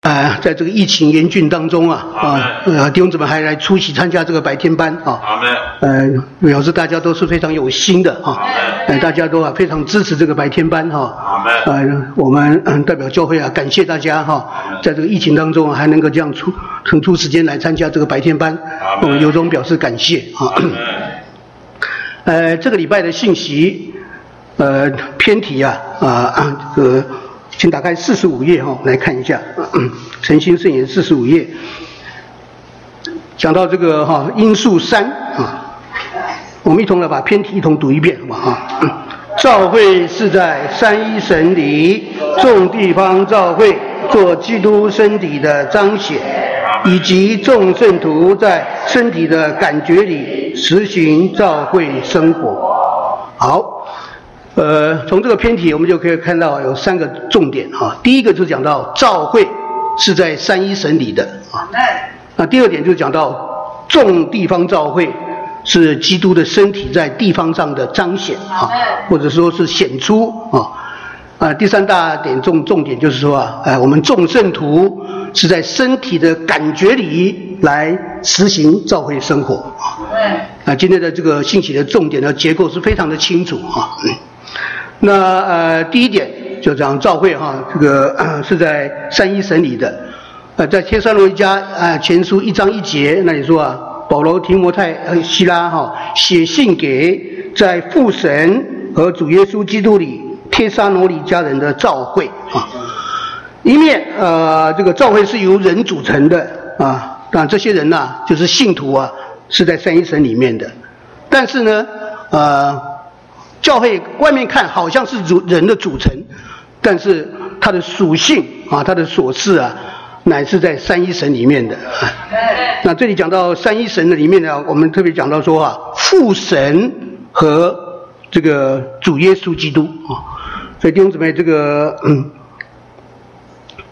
啊，在这个疫情严峻当中啊，啊，呃，弟兄姊妹还来出席参加这个白天班啊，呃，表示大家都是非常有心的啊，呃，大家都啊非常支持这个白天班哈，呃，我们代表教会啊，感谢大家哈，在这个疫情当中还能够这样出腾出时间来参加这个白天班，我们由衷表示感谢啊。呃，这个礼拜的信息，呃，偏题啊，啊，这个。请打开四十五页哈，来看一下《诚心圣言》四十五页，讲到这个哈因素三啊，我们一同来把偏题一同读一遍，好不好？教会是在三一神里众地方教会做基督身体的彰显，以及众圣徒在身体的感觉里实行教会生活。好。呃，从这个篇题我们就可以看到有三个重点哈。第一个就讲到教会是在三一神里的啊。那第二点就讲到众地方照会是基督的身体在地方上的彰显啊，或者说是显出啊。啊，第三大点重重点就是说啊，呃，我们众圣徒是在身体的感觉里来实行教会生活啊。啊，今天的这个信息的重点的结构是非常的清楚啊。那呃，第一点就讲教会哈，这个 是在三一神里的，呃，在天山罗一家啊前书一章一节那里说啊，保罗提摩太呃希拉哈写信给在父神和主耶稣基督里天山罗里家人的教会啊，一面呃这个教会是由人组成的啊，但这些人呢就是信徒啊是在三一神里面的，但是呢呃。教会外面看好像是主人的组成，但是它的属性啊，它的所事啊，乃是在三一神里面的。那这里讲到三一神的里面呢，我们特别讲到说啊，父神和这个主耶稣基督啊，所以弟兄姊妹，这个嗯，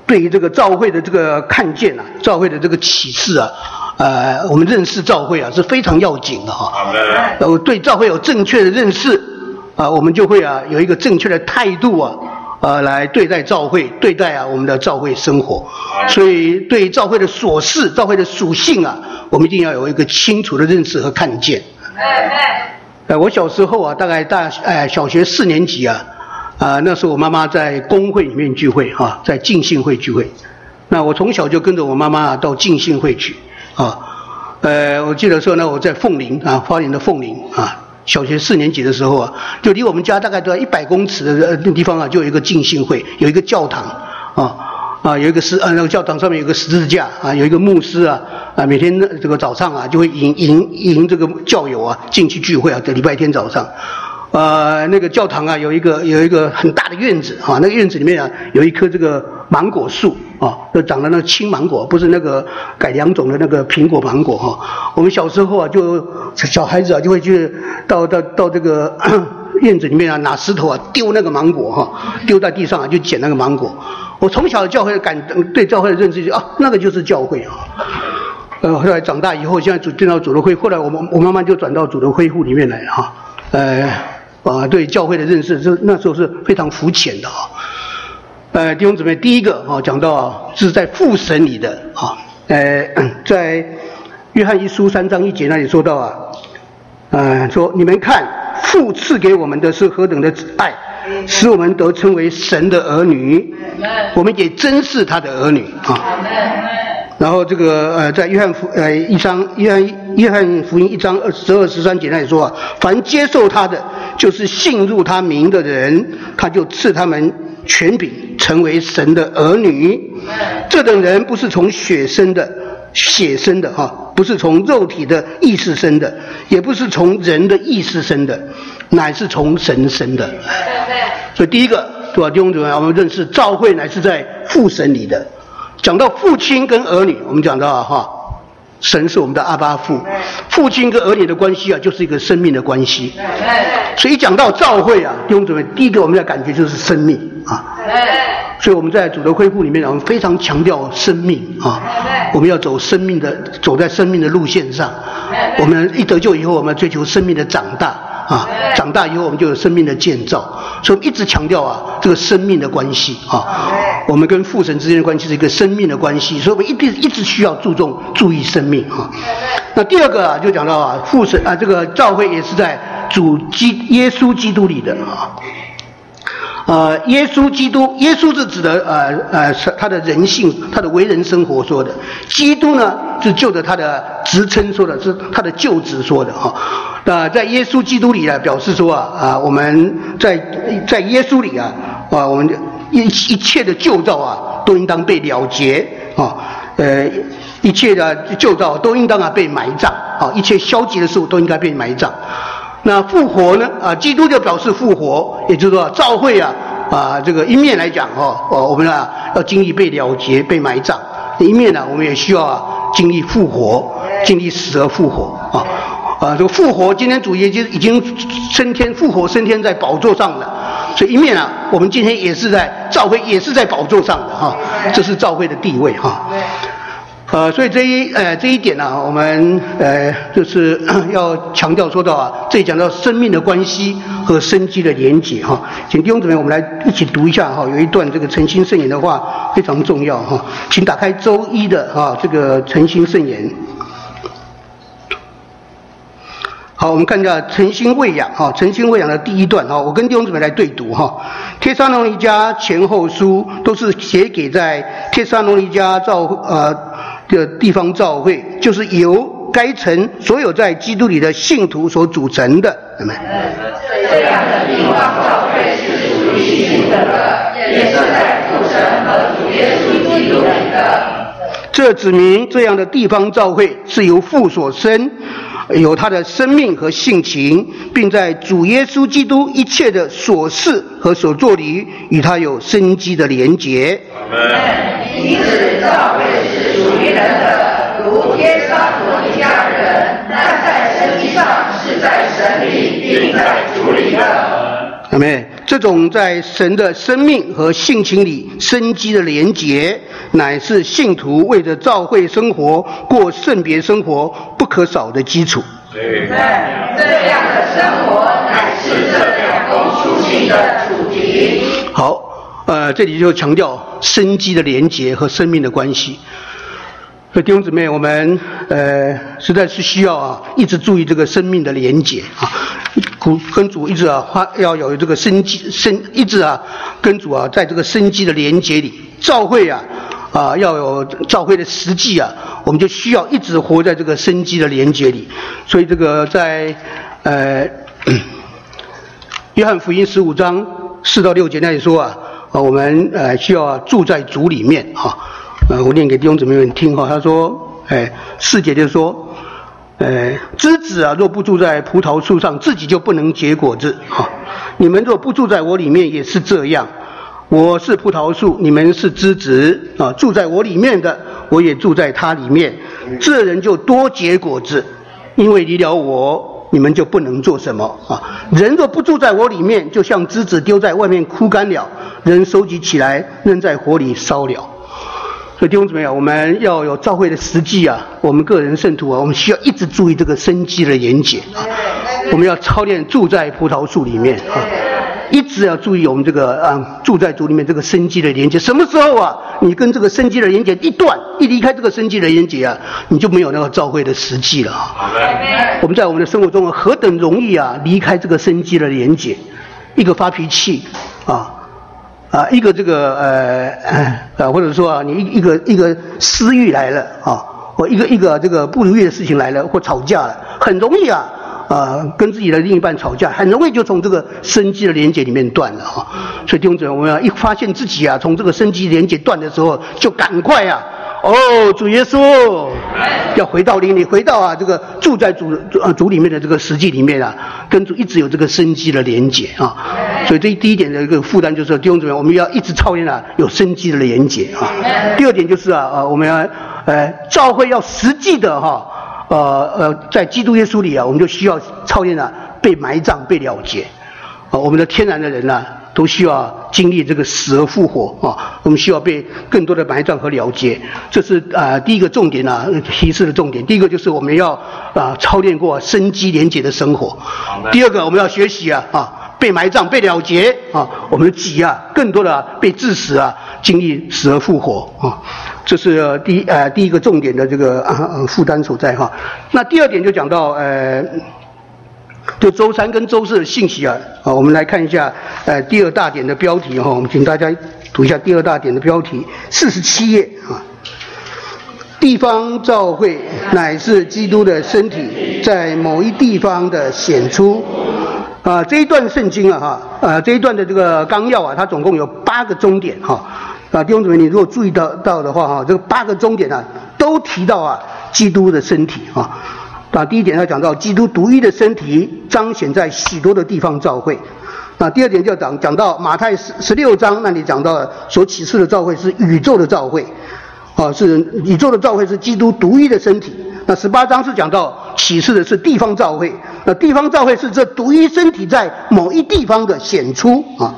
对于这个教会的这个看见啊，教会的这个启示啊，呃，我们认识教会啊是非常要紧的哈。呃，对教会有正确的认识。啊，我们就会啊有一个正确的态度啊，呃，来对待教会，对待啊我们的教会生活。所以对教会的琐事、教会的属性啊，我们一定要有一个清楚的认识和看见。哎我小时候啊，大概大哎小学四年级啊，啊那时候我妈妈在工会里面聚会哈，在敬信会聚会。那我从小就跟着我妈妈到敬信会去啊。呃，我记得说呢，我在凤林啊，花莲的凤林啊。小学四年级的时候啊，就离我们家大概都要一百公尺的那地方啊，就有一个敬信会，有一个教堂啊啊，有一个十啊那个教堂上面有个十字架啊，有一个牧师啊啊，每天这个早上啊就会迎迎迎这个教友啊进去聚会啊，在礼拜天早上。呃，那个教堂啊，有一个有一个很大的院子啊，那个院子里面啊，有一棵这个芒果树啊，就长的那个青芒果，不是那个改良种的那个苹果芒果哈。我们小时候啊，就小孩子啊，就会去到到到这个 院子里面啊，拿石头啊丢那个芒果哈，丢在地上啊，就捡那个芒果。我从小教会感对教会的认知就啊，那个就是教会啊。呃，后来长大以后，现在主进到主的会，后来我们我妈妈就转到主的会户里面来哈，呃。啊，对教会的认识，是那时候是非常肤浅的啊。呃，弟兄姊妹，第一个啊，讲到啊，是在父神里的啊，呃，在约翰一书三章一节那里说到啊，呃，说你们看父赐给我们的是何等的爱，使我们得称为神的儿女，我们也真是他的儿女啊。然后这个呃，在约翰福呃一章约翰约翰福音一章二十二十三节那里说啊，凡接受他的，就是信入他名的人，他就赐他们权柄，成为神的儿女。这等人不是从血生的，血生的哈，不是从肉体的意识生的，也不是从人的意识生的，乃是从神生的。所以第一个对吧？弟兄姊妹，我们认识教会乃是在父神里的。讲到父亲跟儿女，我们讲到哈，神是我们的阿巴父，父亲跟儿女的关系啊，就是一个生命的关系。所以讲到教会啊，弟兄姊妹，第一个我们的感觉就是生命啊。所以我们在主的恢复里面，我们非常强调生命啊。我们要走生命的，走在生命的路线上。我们一得救以后，我们追求生命的长大。啊，长大以后我们就有生命的建造，所以我们一直强调啊，这个生命的关系啊，我们跟父神之间的关系是一个生命的关系，所以我们一定一直需要注重注意生命啊。那第二个啊，就讲到啊，父神啊，这个教会也是在主基耶稣基督里的啊。呃，耶稣基督，耶稣是指的呃呃，他的人性，他的为人生活说的。基督呢，是就着他的职称说的，是他的就职说的哈。那在耶稣基督里呢，表示说啊啊，我们在在耶稣里啊啊，我们一一切的旧造啊，都应当被了结啊，呃，一切的旧造都应当啊被埋葬啊，一切消极的事物都应该被埋葬。那复活呢？啊，基督就表示复活，也就是说，召会啊，啊，这个一面来讲哦，哦，我们啊要经历被了结、被埋葬；一面呢，我们也需要啊经历复活，经历死而复活啊，啊，这个复活，今天主耶稣已经升天，复活升天在宝座上了，所以一面啊，我们今天也是在召会，也是在宝座上的哈，这是召会的地位哈。呃，所以这一呃这一点呢，我们呃就是 要强调说到啊，这里讲到生命的关系和生机的连结哈。请弟兄姊妹，我们来一起读一下哈，有一段这个诚心圣言的话非常重要哈，请打开周一的哈这个诚心圣言。好，我们看一下诚心喂养哈，诚心喂养的第一段哈，我跟弟兄姊妹来对读哈。帖撒罗尼迦前后书都是写给在帖撒罗尼迦造呃。的地方教会就是由该城所有在基督里的信徒所组成的，对吗？这样的地方教会是属于信的，也是在父神和主耶稣基督里的。这指明这样的地方教会是由父所生，有他的生命和性情，并在主耶稣基督一切的所事和所作里与他有生机的连结。因此，教会是属于人的，如天上罗尼迦人，但在生机上是在神里，并在主里的。阿妹，这种在神的生命和性情里生机的连结，乃是信徒为着教会生活、过圣别生活不可少的基础。对，这样的生活乃是这两封书信的主题。好。呃，这里就强调生机的连结和生命的关系。所以弟兄姊妹，我们呃实在是需要啊，一直注意这个生命的连结啊，跟跟主一直啊花要有这个生机生，一直啊跟主啊在这个生机的连结里，召会啊啊要有召会的实际啊，我们就需要一直活在这个生机的连结里。所以这个在呃 约翰福音十五章四到六节那里说啊。啊，我们呃需要住在主里面哈，呃，我念给弟兄姊妹们听哈。他说，哎，四姐就说，哎，枝子啊，若不住在葡萄树上，自己就不能结果子哈。你们若不住在我里面，也是这样。我是葡萄树，你们是枝子啊，住在我里面的，我也住在他里面，这人就多结果子，因为离了我。你们就不能做什么啊？人若不住在我里面，就像枝子丢在外面枯干了，人收集起来扔在火里烧了。所以弟兄姊妹啊，我们要有召会的实际啊，我们个人圣徒啊，我们需要一直注意这个生机的严谨啊。我们要操练住在葡萄树里面啊。一直要注意我们这个啊，住在主里面这个生机的连接。什么时候啊，你跟这个生机的连接一断，一离开这个生机的连接啊，你就没有那个召会的实际了啊。我们在我们的生活中何等容易啊，离开这个生机的连接，一个发脾气啊啊，一个这个呃呃，或者说啊，你一一个一个私欲来了啊，或一个一个这个不如意的事情来了，或吵架了，很容易啊。啊，跟自己的另一半吵架，很容易就从这个生机的连接里面断了啊。所以弟兄姊妹，我们要一发现自己啊，从这个生机连接断的时候，就赶快啊，哦，主耶稣，要回到灵里，回到啊这个住在主主啊主里面的这个实际里面啊，跟主一直有这个生机的连接啊。所以这第一点的一个负担就是弟兄姊妹，我们要一直操练啊有生机的连接啊。第二点就是啊啊，我们要呃教会要实际的哈。呃呃，在基督耶稣里啊，我们就需要操练啊，被埋葬、被了结。啊，我们的天然的人呢，都需要经历这个死而复活啊，我们需要被更多的埋葬和了结。这是啊第一个重点啊，提示的重点。第一个就是我们要啊操练过生机连结的生活。第二个我们要学习啊啊被埋葬被了结啊，我们的己啊更多的被致死啊，经历死而复活啊。这是第呃第一个重点的这个负担所在哈。那第二点就讲到呃，就周三跟周四的信息啊啊，我们来看一下呃第二大点的标题哈，我们请大家读一下第二大点的标题，四十七页啊。地方教会乃是基督的身体，在某一地方的显出啊这一段圣经啊哈啊这一段的这个纲要啊，它总共有八个终点哈。啊，弟兄姊妹，你如果注意到到的话，哈，这个八个终点呢，都提到啊，基督的身体啊。啊，第一点要讲到基督独一的身体彰显在许多的地方教会。那，第二点就要讲讲到马太十十六章那里讲到所启示的教会是宇宙的教会，啊，是宇宙的教会是基督独一的身体。那十八章是讲到启示的是地方教会，那地方教会是这独一身体在某一地方的显出啊。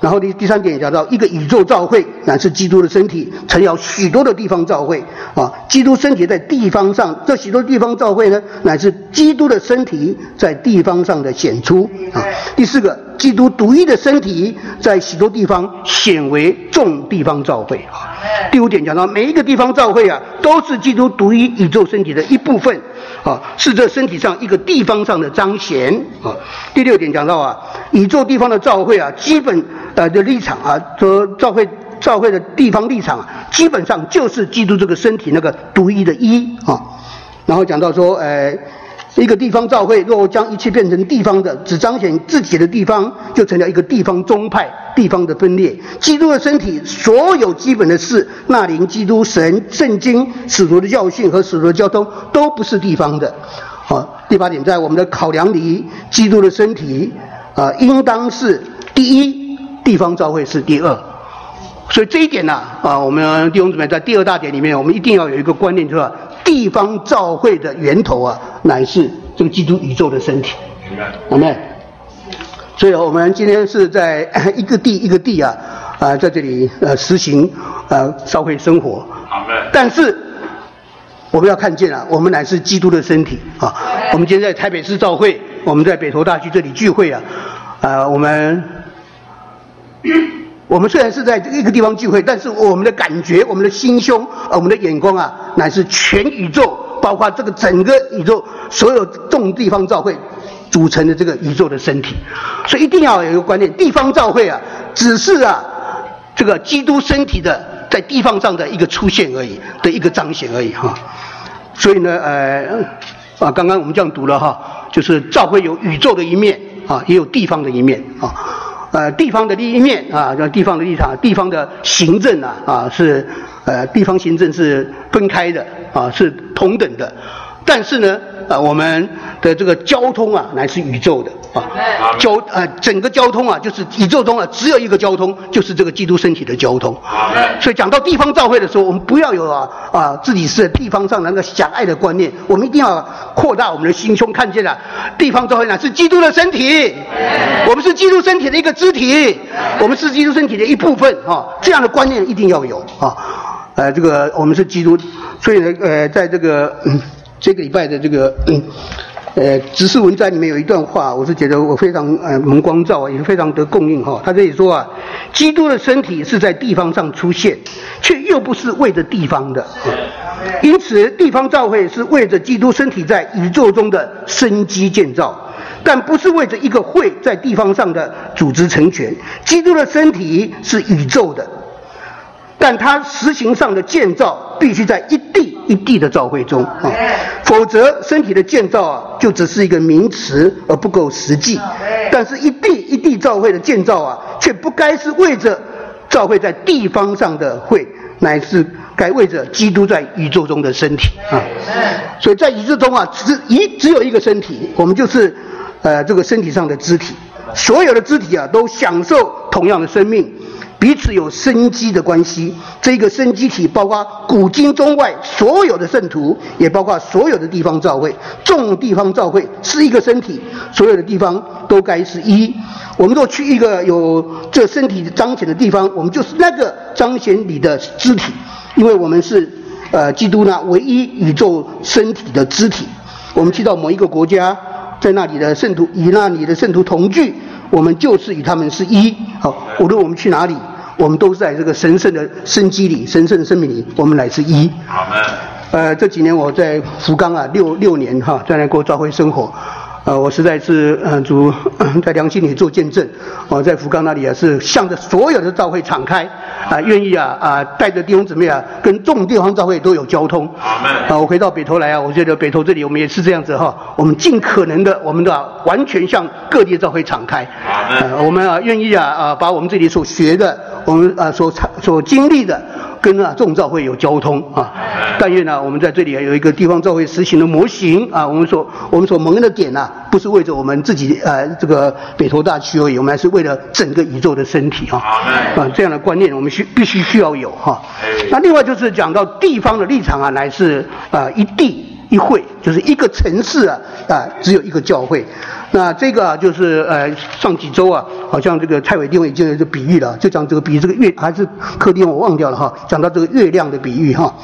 然后第第三点讲到，一个宇宙教会乃是基督的身体，曾有许多的地方教会啊。基督身体在地方上，这许多地方教会呢，乃是基督的身体在地方上的显出啊。第四个，基督独一的身体在许多地方显为众地方教会啊。第五点讲到，每一个地方教会啊，都是基督独一宇宙身体的一部分啊，是这身体上一个地方上的彰显啊。第六点讲到啊，宇宙地方的教会啊，基本。呃，的立场啊，说教会教会的地方立场啊，基本上就是基督这个身体那个独一的一啊。然后讲到说，呃，一个地方教会若将一切变成地方的，只彰显自己的地方，就成了一个地方宗派、地方的分裂。基督的身体所有基本的事，那灵、基督、神、圣经、使徒的教训和使徒的交通，都不是地方的。好，第八点，在我们的考量里，基督的身体啊，应当是第一。地方教会是第二，所以这一点呢，啊，我们弟兄姊妹在第二大点里面，我们一定要有一个观念，就是地方教会的源头啊，乃是这个基督宇宙的身体，明白？所以我们今天是在 一个地一个地啊，啊，在这里呃实行呃教会生活，但是我们要看见啊，我们乃是基督的身体啊。我们今天在台北市教会，我们在北投大区这里聚会啊，啊，我们。我们虽然是在一个地方聚会，但是我们的感觉、我们的心胸、我们的眼光啊，乃是全宇宙，包括这个整个宇宙所有众地方教会组成的这个宇宙的身体。所以一定要有一个观念：地方教会啊，只是啊这个基督身体的在地方上的一个出现而已，的一个彰显而已哈。所以呢，呃啊，刚刚我们这样读了哈，就是教会有宇宙的一面啊，也有地方的一面啊。呃，地方的另一面啊，叫地方的立场，地方的行政啊，啊是，呃，地方行政是分开的啊，是同等的，但是呢，啊，我们的这个交通啊，乃是宇宙的。啊，交呃，整个交通啊，就是宇宙中啊，只有一个交通，就是这个基督身体的交通。所以讲到地方教会的时候，我们不要有啊啊自己是地方上那个狭隘的观念，我们一定要扩大我们的心胸，看见了地方教会乃是基督的身体，我们是基督身体的一个肢体，我们是基督身体的一部分啊，这样的观念一定要有啊。呃，这个我们是基督，所以呢，呃，在这个这个礼拜的这个。呃，指示文章里面有一段话，我是觉得我非常呃蒙光照，也是非常得供应哈。他这里说啊，基督的身体是在地方上出现，却又不是为着地方的，因此地方教会是为着基督身体在宇宙中的生机建造，但不是为着一个会在地方上的组织成全。基督的身体是宇宙的。但它实行上的建造必须在一地一地的教会中啊，否则身体的建造啊就只是一个名词而不够实际。但是，一地一地教会的建造啊，却不该是为着教会在地方上的会，乃是该为着基督在宇宙中的身体啊。所以在宇宙中啊，只一只有一个身体，我们就是呃这个身体上的肢体，所有的肢体啊都享受同样的生命。彼此有生机的关系。这个生机体包括古今中外所有的圣徒，也包括所有的地方教会。众地方教会是一个身体，所有的地方都该是一。我们若去一个有这身体彰显的地方，我们就是那个彰显你的肢体，因为我们是呃基督呢唯一宇宙身体的肢体。我们去到某一个国家，在那里的圣徒与那里的圣徒同聚，我们就是与他们是一。好，无论我们去哪里，我们都是在这个神圣的生机里、神圣的生命里，我们乃是一。好的。呃，这几年我在福冈啊，六六年哈，在那过教会生活。呃，我实在是嗯，主在良心里做见证。我在福冈那里啊，是向着所有的教会敞开啊，愿意啊啊，带着弟兄姊妹啊，跟众地方教会都有交通。啊，我回到北投来啊，我觉得北投这里我们也是这样子哈，我们尽可能的，我们的完全向各地教会敞开。啊，我们啊愿意啊啊，把我们这里所学的，我们啊所所经历的。跟啊众造会有交通啊，但愿呢，我们在这里有一个地方教会实行的模型啊，我们所我们所蒙的点呢，不是为着我们自己呃这个北投大区而已，我们还是为了整个宇宙的身体啊。啊这样的观念，我们需必须需要有哈。那另外就是讲到地方的立场啊，乃是啊一地一会，就是一个城市啊啊只有一个教会。那这个就是呃上几周啊，好像这个蔡伟定已经有这比喻了，就讲这个比这个月还是柯丁我忘掉了哈，讲到这个月亮的比喻哈，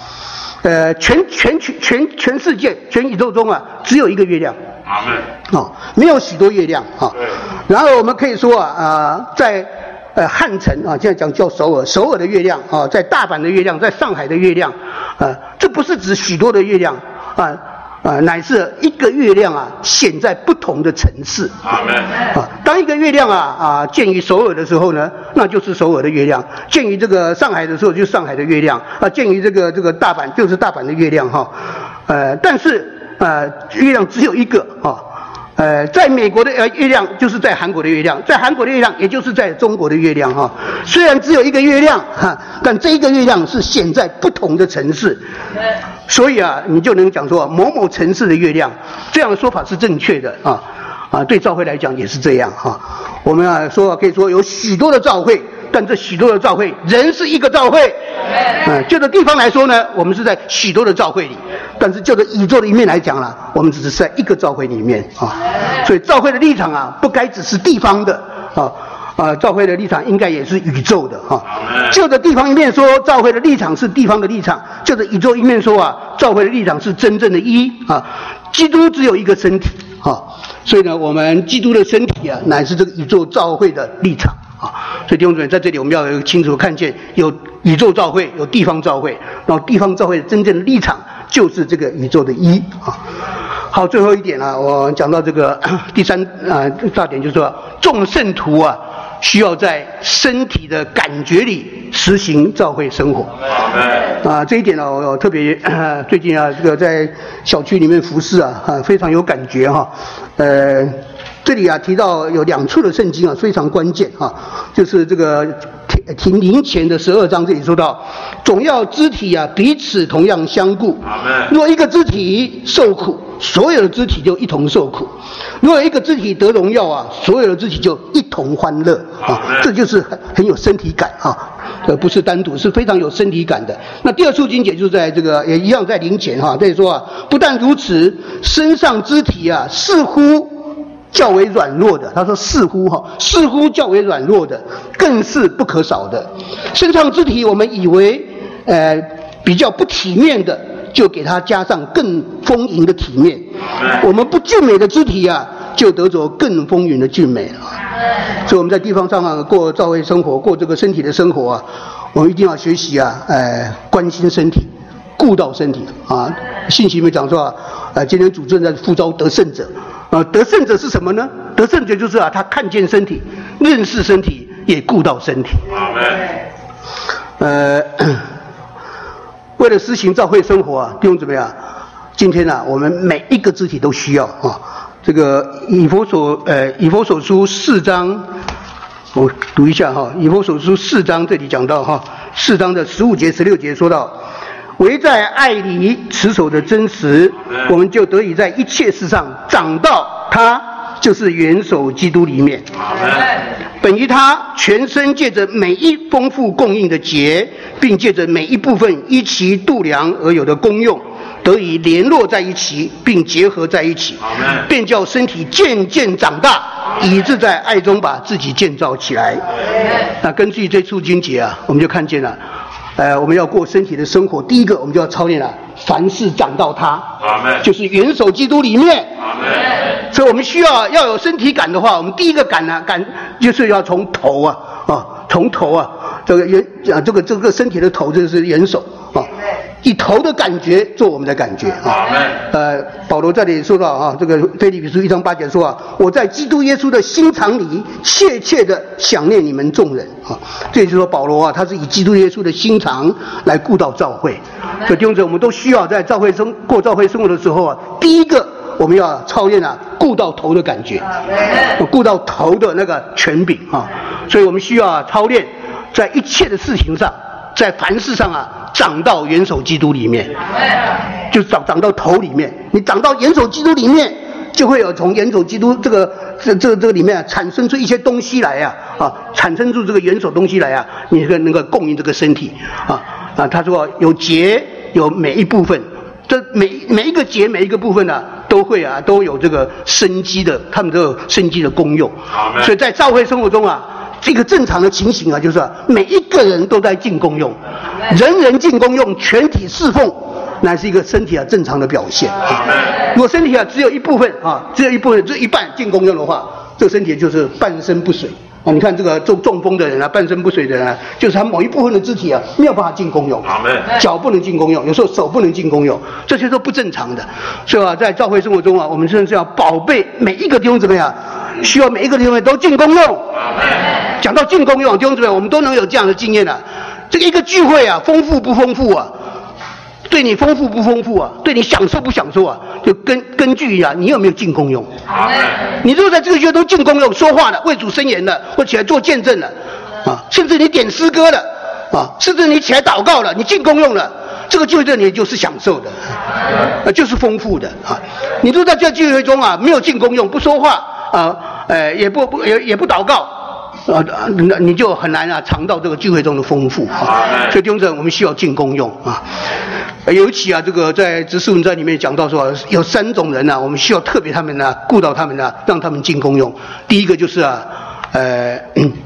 呃全全全全全世界全宇宙中啊只有一个月亮，哦没有许多月亮哈，然后我们可以说啊啊在呃汉城啊现在讲叫首尔首尔的月亮啊在大阪的月亮在上海的月亮啊这不是指许多的月亮啊。啊，乃是一个月亮啊，显在不同的层次。啊，当一个月亮啊啊见于首尔的时候呢，那就是首尔的月亮；见于这个上海的时候，就是上海的月亮；啊，见于这个这个大阪，就是大阪的月亮哈。呃，但是呃，月亮只有一个啊。呃，在美国的呃月亮，就是在韩国的月亮，在韩国的月亮，也就是在中国的月亮哈。虽然只有一个月亮哈，但这一个月亮是显在不同的城市，所以啊，你就能讲说某某城市的月亮，这样的说法是正确的啊啊，对教会来讲也是这样哈。我们啊说可以说有许多的教会。但这许多的教会，人是一个教会，嗯，就着地方来说呢，我们是在许多的教会里；但是就着宇宙的一面来讲了，我们只是在一个教会里面啊。所以教会的立场啊，不该只是地方的啊啊，教会的立场应该也是宇宙的哈。就着地方一面说，教会的立场是地方的立场；就着宇宙一面说啊，教会的立场是真正的一啊。基督只有一个身体啊，所以呢，我们基督的身体啊，乃是这个宇宙教会的立场啊。所以弟兄姊妹，在这里我们要清楚看见，有宇宙教会，有地方教会，然后地方教会真正的立场就是这个宇宙的一啊。好，最后一点呢，我讲到这个 第三啊大点，就是说众圣徒啊，需要在身体的感觉里实行教会生活。啊，这一点呢，我特别最近啊，这个在小区里面服侍啊，啊非常有感觉哈，呃。这里啊提到有两处的圣经啊非常关键哈，就是这个提提灵前的十二章这里说到，总要肢体啊彼此同样相顾。若一个肢体受苦，所有的肢体就一同受苦；如果一个肢体得荣耀啊，所有的肢体就一同欢乐啊。这就是很很有身体感啊，呃不是单独，是非常有身体感的。那第二处经解就在这个也一样在灵前哈，这里说啊，不但如此，身上肢体啊似乎。较为软弱的，他说似乎哈，似乎较为软弱的，更是不可少的。身上肢体，我们以为呃比较不体面的，就给他加上更丰盈的体面。我们不俊美的肢体啊，就得着更丰盈的俊美啊。所以我们在地方上啊过教会生活，过这个身体的生活啊，我们一定要学习啊，呃关心身体，顾到身体啊。信息里面讲说啊，今天主正在呼召得胜者。呃，得胜者是什么呢？得胜者就是啊，他看见身体，认识身体，也顾到身体。呃，为了施行教会生活啊，弟兄姊妹啊，今天呢，我们每一个肢体都需要啊。这个以佛所呃以佛所书四章，我读一下哈。以佛所书四章这里讲到哈，四章的十五节、十六节说到。唯在爱里持守的真实，我们就得以在一切事上长到他就是元首基督里面。本于他全身借着每一丰富供应的节，并借着每一部分依其度量而有的功用，得以联络在一起，并结合在一起，便叫身体渐渐长大，以致在爱中把自己建造起来。那根据这处经节啊，我们就看见了。呃，我们要过身体的生活，第一个我们就要操练了，凡事长到他，就是元首基督里面。所以，我们需要要有身体感的话，我们第一个感呢，感就是要从头啊，啊，从头啊，这个元啊，这个这个身体的头就是元首啊。以头的感觉做我们的感觉啊，呃，保罗这里说到啊，这个菲利比书一章八节说啊，我在基督耶稣的心肠里切切的想念你们众人啊，这就是说保罗啊，他是以基督耶稣的心肠来顾到教会，所以弟兄姊妹，我们都需要在教会生过教会生活的时候啊，第一个我们要操练啊，顾到头的感觉，顾到头的那个权柄啊，所以我们需要啊操练在一切的事情上，在凡事上啊。长到元首基督里面，就长长到头里面。你长到元首基督里面，就会有从元首基督这个这这这个里面产生出一些东西来呀，啊，产生出这个元首东西来啊，你这个能够供应这个身体，啊啊，他说有节有每一部分，这每每一个节每一个部分呢，都会啊都有这个生机的，他们都有生机的功用。所以在教会生活中啊。这个正常的情形啊，就是每一个人都在进功用，人人进功用，全体侍奉，乃是一个身体啊正常的表现。如果身体啊只有一部分啊，只有一部分，只有一半进功用的话，这个身体就是半身不遂啊。你看这个中中风的人啊，半身不遂的人啊，就是他某一部分的肢体啊没有办法进功用，脚不能进功用，有时候手不能进功用，这些都不正常的。所以啊，在教会生活中啊，我们真的是要宝贝每一个弟兄姊妹啊，需要每一个弟兄都进功用。讲到进攻用弟兄姊妹，我们都能有这样的经验的。这个一个聚会啊，丰富不丰富啊？对你丰富不丰富啊？对你享受不享受啊？就根根据啊，你有没有进攻用？你如果在这个聚会都进攻用，说话了、为主申言了，或起来做见证了，啊，甚至你点诗歌了，啊，甚至你起来祷告了，你进攻用了，这个聚会你就是享受的，啊，就是丰富的啊。你如果在这聚会中啊，没有进攻用，不说话啊，呃，也不不也也不祷告。啊，那你就很难啊尝到这个聚会中的丰富啊。所以弟兄姊妹，我们需要进功用啊。尤其啊，这个在《执事文章》里面讲到说，有三种人呢，我们需要特别他们呢顾到他们呢，让他们进功用。第一个就是啊，呃，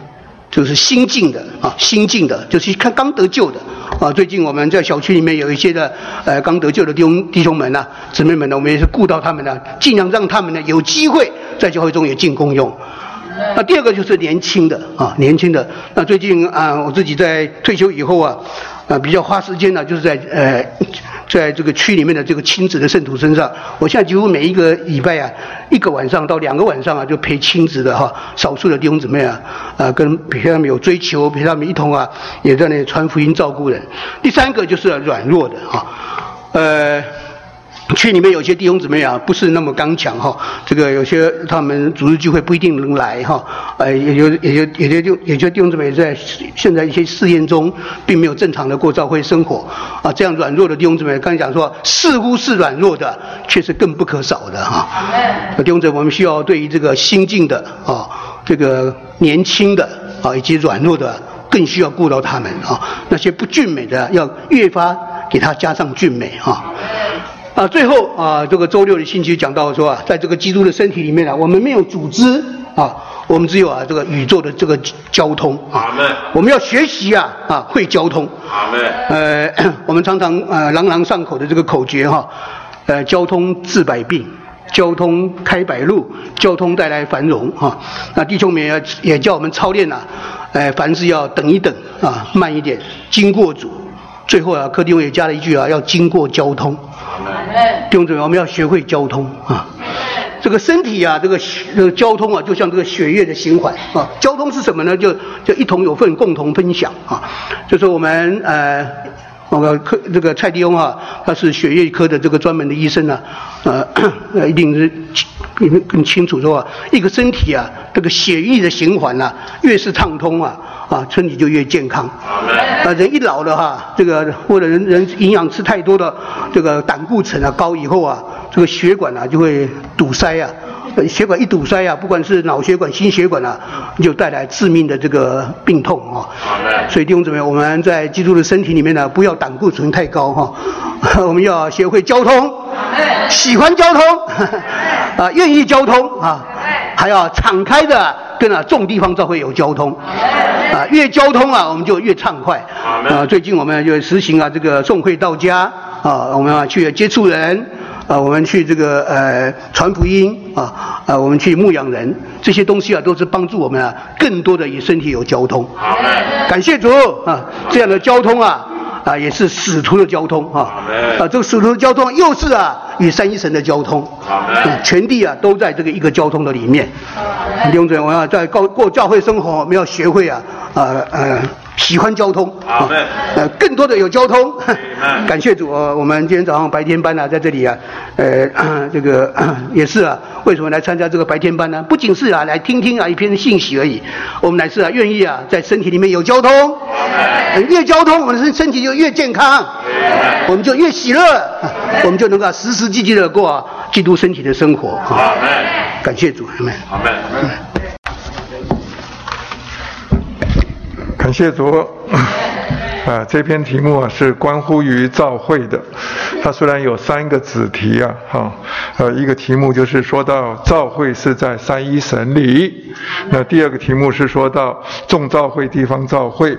就是新进的啊，新进的，就是看刚得救的啊。最近我们在小区里面有一些的呃刚得救的弟兄弟兄们呢，姊妹们呢，我们也是顾到他们呢，尽量让他们呢有机会在教会中也进功用。那第二个就是年轻的啊，年轻的。那最近啊，我自己在退休以后啊，啊比较花时间呢，就是在呃，在这个区里面的这个亲子的圣徒身上。我现在几乎每一个礼拜啊，一个晚上到两个晚上啊，就陪亲子的哈，少数的弟兄姊妹啊，啊跟陪他们有追求，陪他们一同啊，也在那里传福音、照顾人。第三个就是软弱的哈，呃。区里面有些弟兄姊妹啊，不是那么刚强哈。这个有些他们组织聚会不一定能来哈。呃，也有也有也有就有些弟兄姊妹在现在一些试验中，并没有正常的过教会生活啊。这样软弱的弟兄姊妹，刚才讲说，似乎是软弱的，却是更不可少的哈。弟兄姊妹，我们需要对于这个新进的啊，这个年轻的啊，以及软弱的，更需要顾到他们啊。那些不俊美的，要越发给他加上俊美啊。啊，最后啊，这个周六的信息讲到说啊，在这个基督的身体里面啊，我们没有组织啊，我们只有啊这个宇宙的这个交通啊。我们要学习啊啊会交通。呃，我们常常呃朗朗上口的这个口诀哈，呃，交通治百病，交通开百路，交通带来繁荣哈。那弟兄们也也叫我们操练呐，呃，凡事要等一等啊，慢一点，经过主。最后啊，柯丁也加了一句啊，要经过交通。弟兄姊妹，我们要学会交通啊！这个身体啊，这个这个交通啊，就像这个血液的循环啊。交通是什么呢？就就一同有份，共同分享啊。就是我们呃，那个科这个蔡迪翁啊，他是血液科的这个专门的医生呢，呃，一定是更更清楚说，一个身体啊，这个血液的循环啊，越是畅通啊。啊，身体就越健康。啊，人一老了哈，这个或者人人营养吃太多的这个胆固醇啊高以后啊，这个血管啊就会堵塞啊，血管一堵塞啊，不管是脑血管、心血管啊，就带来致命的这个病痛啊。所以弟兄姊妹，我们在基督的身体里面呢，不要胆固醇太高哈，我们要学会交通，喜欢交通，啊，愿意交通啊，还要敞开的跟啊众地方教会有交通，啊，越交通啊，我们就越畅快。啊，最近我们就实行啊这个送会到家啊，我们要去接触人。啊，我们去这个呃传福音啊，啊，我们去牧养人，这些东西啊，都是帮助我们啊，更多的与身体有交通。感谢主啊，这样的交通啊，啊，也是使徒的交通啊。啊，这个使徒的交通又是啊，与三一神的交通。全地啊，都在这个一个交通的里面。弟兄姊妹，我要在高过教会生活，我们要学会啊，呃呃。喜欢交通啊，呃，更多的有交通。感谢主，我们今天早上白天班呢，在这里啊，呃，这个 也是啊，为什么来参加这个白天班呢？不仅是啊，来听听啊一篇信息而已，我们乃是啊，愿意啊，在身体里面有交通，越交通，我们的身身体就越健康，我们就越喜乐，我们就能够实实际际的过基督身体的生活。好，感谢主，阿门，阿门，阿门。感谢主，啊，这篇题目啊是关乎于造会的。它虽然有三个子题啊，哈，呃，一个题目就是说到造会是在三一神里，那第二个题目是说到众造会地方造会，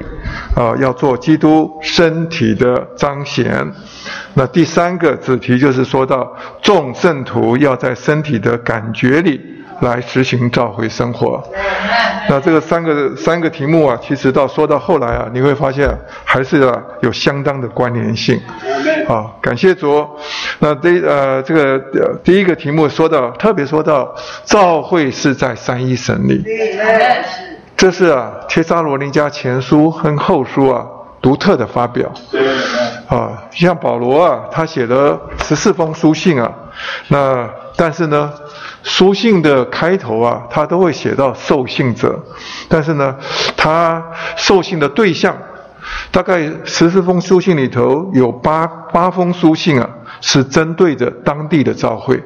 啊，要做基督身体的彰显。那第三个子题就是说到众圣徒要在身体的感觉里。来实行召回生活，那这个三个三个题目啊，其实到说到后来啊，你会发现还是啊有相当的关联性。啊，感谢主。那第呃这个第一个题目说到，特别说到召会是在三一神里，这是啊《帖撒罗尼迦前书》和后书啊独特的发表。啊，像保罗啊，他写了十四封书信啊，那但是呢。书信的开头啊，他都会写到受信者，但是呢，他受信的对象，大概十四封书信里头有八八封书信啊，是针对着当地的教会，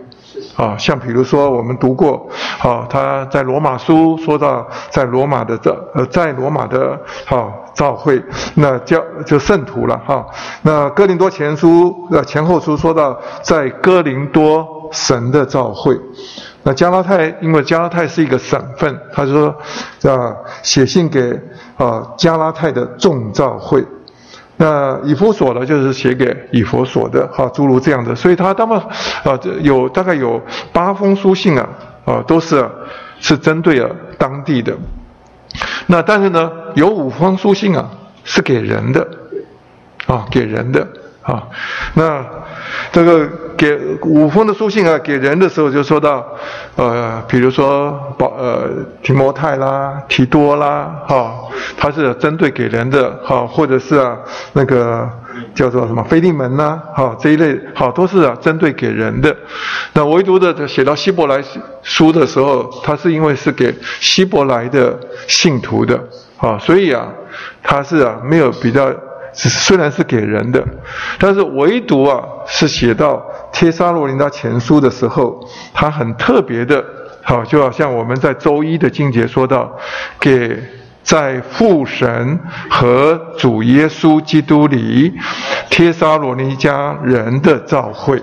啊，像比如说我们读过，啊，他在罗马书说到在罗马的教呃在罗马的哈教会，那叫就圣徒了哈，那哥林多前书呃前后书说到在哥林多。神的召会，那加拉太因为加拉太是一个省份，他说啊写信给啊加拉太的众召会，那以弗所呢就是写给以弗所的，哈诸如这样的，所以他他们啊有大概有八封书信啊啊都是是针对了当地的，那但是呢有五封书信啊是给人的，啊给人的啊。那。这个给五封的书信啊，给人的时候就说到，呃，比如说保呃提摩太啦、提多啦，哈，他是针对给人的，哈，或者是啊那个叫做什么菲利门呐，哈这一类，好都是啊针对给人的。那唯独的写到希伯来书的时候，他是因为是给希伯来的信徒的，啊，所以啊他是啊没有比较。虽然是给人的，但是唯独啊，是写到《帖撒罗尼迦前书》的时候，他很特别的，好，就好像我们在周一的经节说到，给在父神和主耶稣基督里，帖撒罗尼迦人的召会。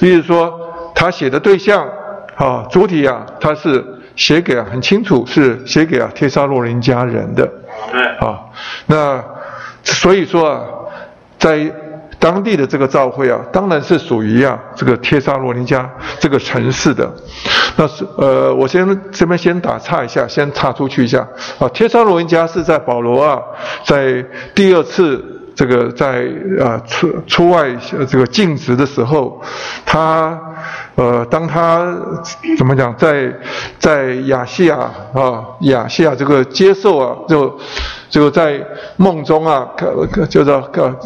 比如说，他写的对象，啊，主体啊，他是写给啊，很清楚是写给啊，帖撒罗尼迦人的。对啊，那。所以说啊，在当地的这个教会啊，当然是属于啊这个帖撒罗尼迦这个城市的。那是呃，我先这边先打岔一下，先岔出去一下啊。帖撒罗尼迦是在保罗啊在第二次这个在啊出出外这个尽职的时候，他呃当他怎么讲在在亚细亚啊亚细亚这个接受啊就。就在梦中啊，就是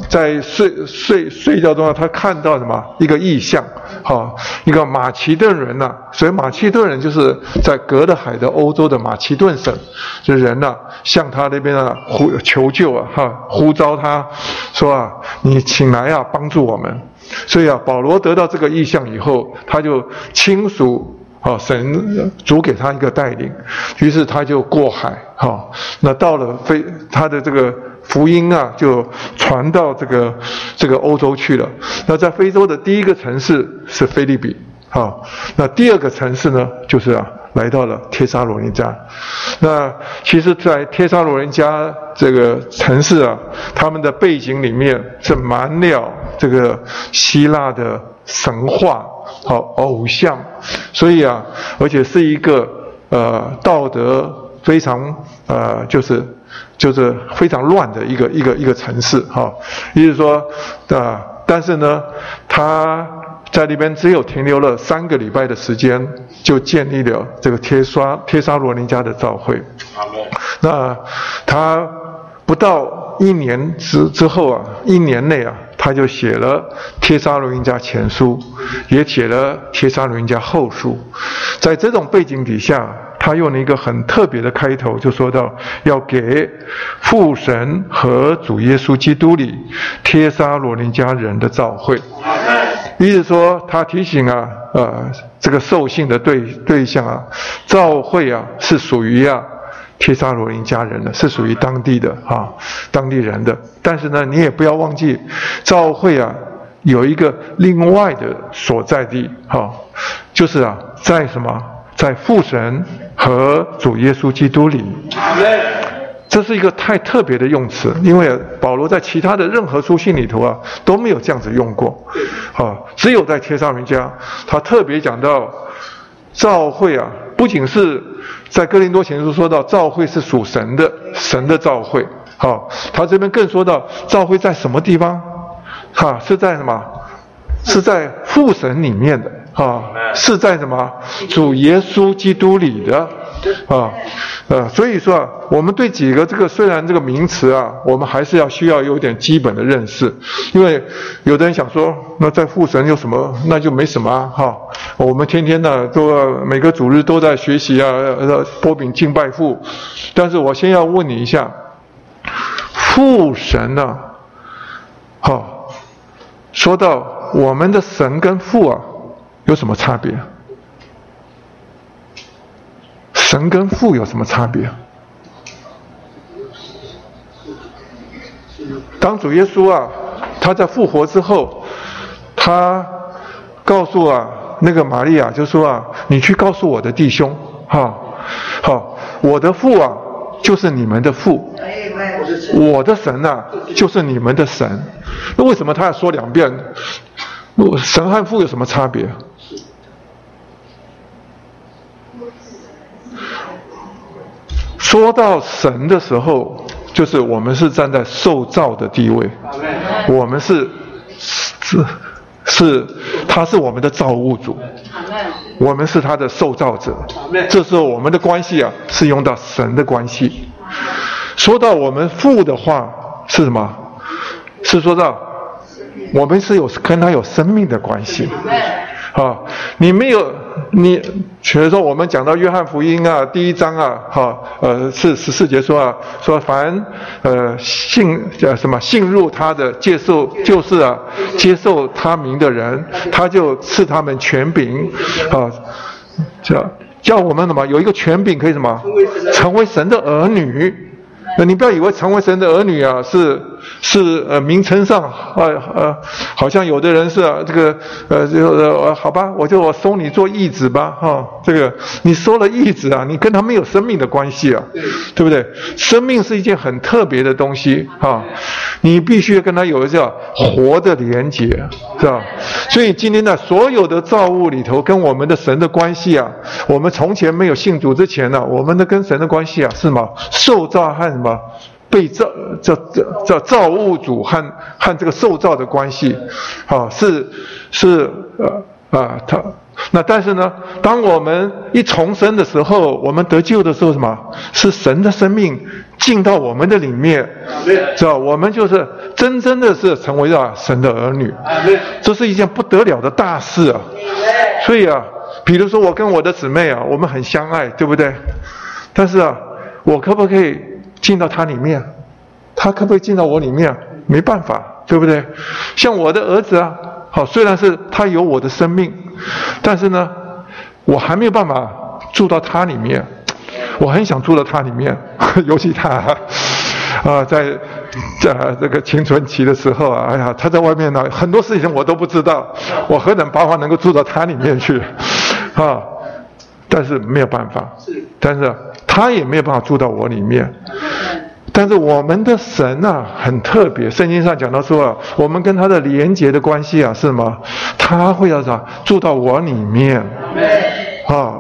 在睡睡睡觉中啊，他看到什么？一个异象，哈，一个马其顿人呐，所以马其顿人就是在隔的海的欧洲的马其顿省，这人呐，向他那边啊呼求救啊，哈，呼召他说啊，你请来啊帮助我们，所以啊，保罗得到这个意象以后，他就亲属好，神主给他一个带领，于是他就过海，好，那到了非他的这个福音啊，就传到这个这个欧洲去了。那在非洲的第一个城市是菲利比，好，那第二个城市呢，就是啊，来到了帖撒罗尼迦。那其实，在帖撒罗尼迦这个城市啊，他们的背景里面是满了这个希腊的神话。好，偶像，所以啊，而且是一个呃道德非常呃就是就是非常乱的一个一个一个城市哈，意思说啊，但是呢，他在那边只有停留了三个礼拜的时间，就建立了这个贴刷贴沙罗尼加的教会。那他不到一年之之后啊，一年内啊。他就写了《帖撒罗尼迦前书》，也写了《帖撒罗尼迦后书》。在这种背景底下，他用了一个很特别的开头，就说到要给父神和主耶稣基督里帖撒罗尼迦人的召会。意思说，他提醒啊，呃，这个受信的对对象啊，召会啊，是属于啊。帖撒罗林家人的，是属于当地的啊，当地人的。但是呢，你也不要忘记，教会啊有一个另外的所在地哈，就是啊，在什么，在父神和主耶稣基督里。这是一个太特别的用词，因为保罗在其他的任何书信里头啊都没有这样子用过，啊，只有在帖撒罗尼迦，他特别讲到教会啊，不仅是。在哥林多前书说到，教会是属神的，神的教会。好，他这边更说到，教会在什么地方？哈，是在什么？是在父神里面的。啊，是在什么？主耶稣基督里的。啊，呃，所以说啊，我们对几个这个虽然这个名词啊，我们还是要需要有点基本的认识，因为有的人想说，那在父神有什么？那就没什么啊，哈，我们天天呢都每个主日都在学习啊，呃，波饼敬拜父，但是我先要问你一下，父神呢？好，说到我们的神跟父啊，有什么差别？神跟父有什么差别？当主耶稣啊，他在复活之后，他告诉啊那个玛利亚，就说啊，你去告诉我的弟兄，哈，好，我的父啊就是你们的父，我的神呐就是你们的神。那为什么他要说两遍？神和父有什么差别？说到神的时候，就是我们是站在受造的地位，我们是是是，他是我们的造物主，我们是他的受造者。这时候我们的关系啊，是用到神的关系。说到我们父的话是什么？是说到我们是有跟他有生命的关系。啊，你没有你，比如说我们讲到约翰福音啊，第一章啊，哈，呃，是十四节说啊，说凡呃信叫什么信入他的接受就是啊接受他名的人，他就赐他们权柄，啊，叫叫我们什么有一个权柄可以什么成为神的儿女。那你不要以为成为神的儿女啊，是是呃名称上呃呃，好像有的人是这个呃就呃好吧，我就我收你做义子吧哈，这个你收了义子啊，你跟他没有生命的关系啊，对不对？生命是一件很特别的东西啊，你必须跟他有一个叫活的连接，是吧？所以今天呢，所有的造物里头跟我们的神的关系啊，我们从前没有信主之前呢，我们的跟神的关系啊是什么？受造和。什么被造这这这造物主和和这个受造的关系，啊是是呃啊他那但是呢，当我们一重生的时候，我们得救的时候，什么？是神的生命进到我们的里面，知道我们就是真真的是成为了神的儿女，这是一件不得了的大事啊！所以啊，比如说我跟我的姊妹啊，我们很相爱，对不对？但是啊，我可不可以？进到他里面，他可不可以进到我里面？没办法，对不对？像我的儿子啊，好，虽然是他有我的生命，但是呢，我还没有办法住到他里面，我很想住到他里面，尤其他啊，在在这个青春期的时候啊，哎呀，他在外面呢，很多事情我都不知道，我何等巴望能够住到他里面去啊！但是没有办法，但是他也没有办法住到我里面。但是我们的神啊，很特别。圣经上讲到说啊，我们跟他的连结的关系啊，是什么？他会要啥？住到我里面，啊。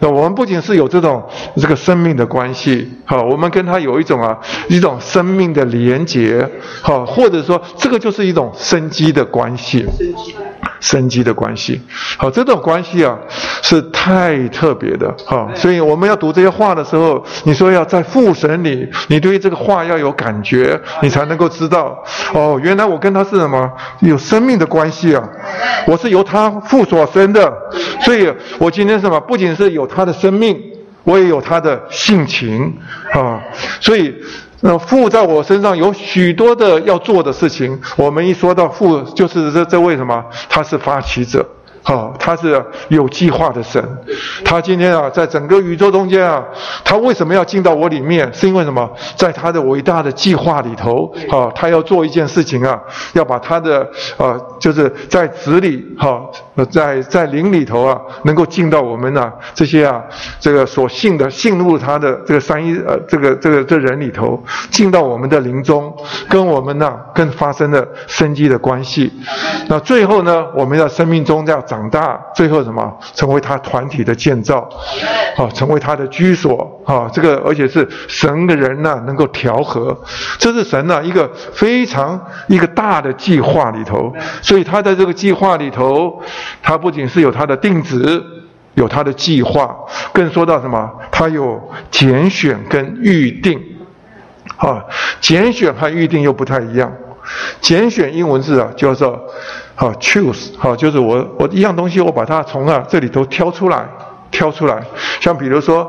那我们不仅是有这种这个生命的关系，好，我们跟他有一种啊一种生命的连结，好，或者说这个就是一种生机的关系，生机的关系，好，这种关系啊是太特别的，哈，所以我们要读这些话的时候，你说要在父神里，你对这个话要有感觉，你才能够知道，哦，原来我跟他是什么？有生命的关系啊，我是由他父所生的，所以我今天什么？不仅是有。他的生命，我也有他的性情。啊，所以那父在我身上有许多的要做的事情。我们一说到父，就是这这为什么？他是发起者。好，他是有计划的神。他今天啊，在整个宇宙中间啊，他为什么要进到我里面？是因为什么？在他的伟大的计划里头，好，他要做一件事情啊，要把他的啊，就是在子里，好，在在灵里头啊，能够进到我们呢这些啊，这个所信的信入他的这个三一呃，这个这个这人里头，进到我们的灵中，跟我们呢，更发生了生机的关系。那最后呢，我们的生命中要。长大，最后什么？成为他团体的建造，好，成为他的居所，啊，这个而且是神的人呢，能够调和，这是神呢一个非常一个大的计划里头。所以他在这个计划里头，他不仅是有他的定旨，有他的计划，更说到什么？他有拣选跟预定，啊，拣选和预定又不太一样。拣选英文字啊，叫做。好，choose，好，就是我我一样东西，我把它从啊这里头挑出来，挑出来。像比如说，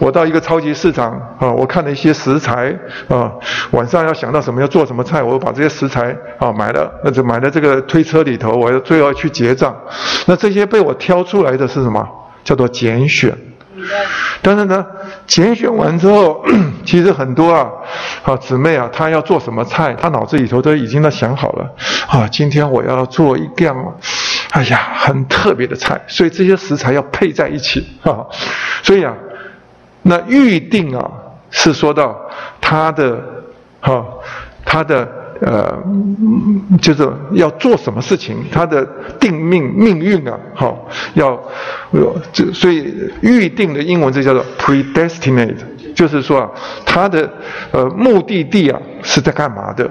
我到一个超级市场啊，我看了一些食材啊，晚上要想到什么要做什么菜，我把这些食材啊买了，那就买了这个推车里头，我要最后要去结账。那这些被我挑出来的是什么？叫做拣选。但是呢，拣选完之后，其实很多啊，啊姊妹啊，她要做什么菜，她脑子里头都已经都想好了。啊，今天我要做一样，哎呀，很特别的菜，所以这些食材要配在一起啊。所以啊，那预定啊，是说到他的，哈，他的。呃，就是要做什么事情，他的定命命运啊，好，要，这所以预定的英文这叫做 predestinate，就是说啊，他的呃目的地啊是在干嘛的？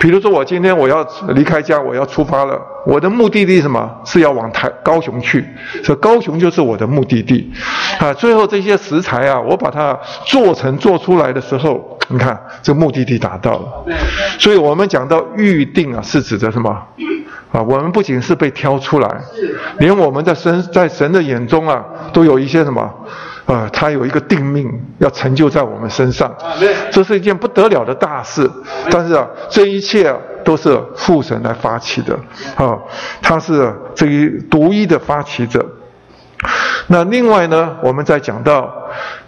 比如说我今天我要离开家，我要出发了，我的目的地什么？是要往台高雄去，所以高雄就是我的目的地，啊，最后这些食材啊，我把它做成做出来的时候。你看，这目的地达到了，所以我们讲到预定啊，是指的什么？啊，我们不仅是被挑出来，连我们在神在神的眼中啊，都有一些什么？啊，他有一个定命要成就在我们身上，这是一件不得了的大事。但是啊，这一切都是父神来发起的，啊，他是这一独一的发起者。那另外呢，我们在讲到，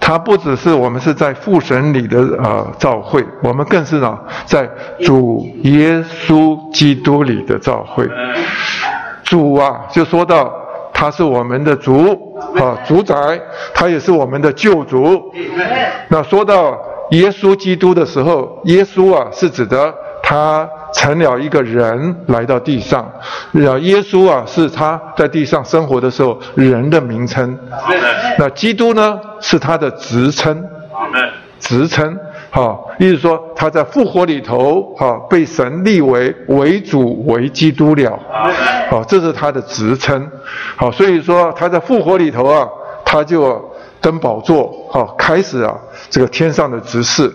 他不只是我们是在父神里的呃召会，我们更是呢在主耶稣基督里的召会。主啊，就说到他是我们的主啊，主宰，他也是我们的救主。那说到耶稣基督的时候，耶稣啊是指的他。成了一个人来到地上，啊，耶稣啊是他在地上生活的时候人的名称，那基督呢是他的职称，职称，好，意思说他在复活里头，哈，被神立为为主为基督了，好，这是他的职称，好，所以说他在复活里头啊，他就登宝座，好，开始啊这个天上的执事，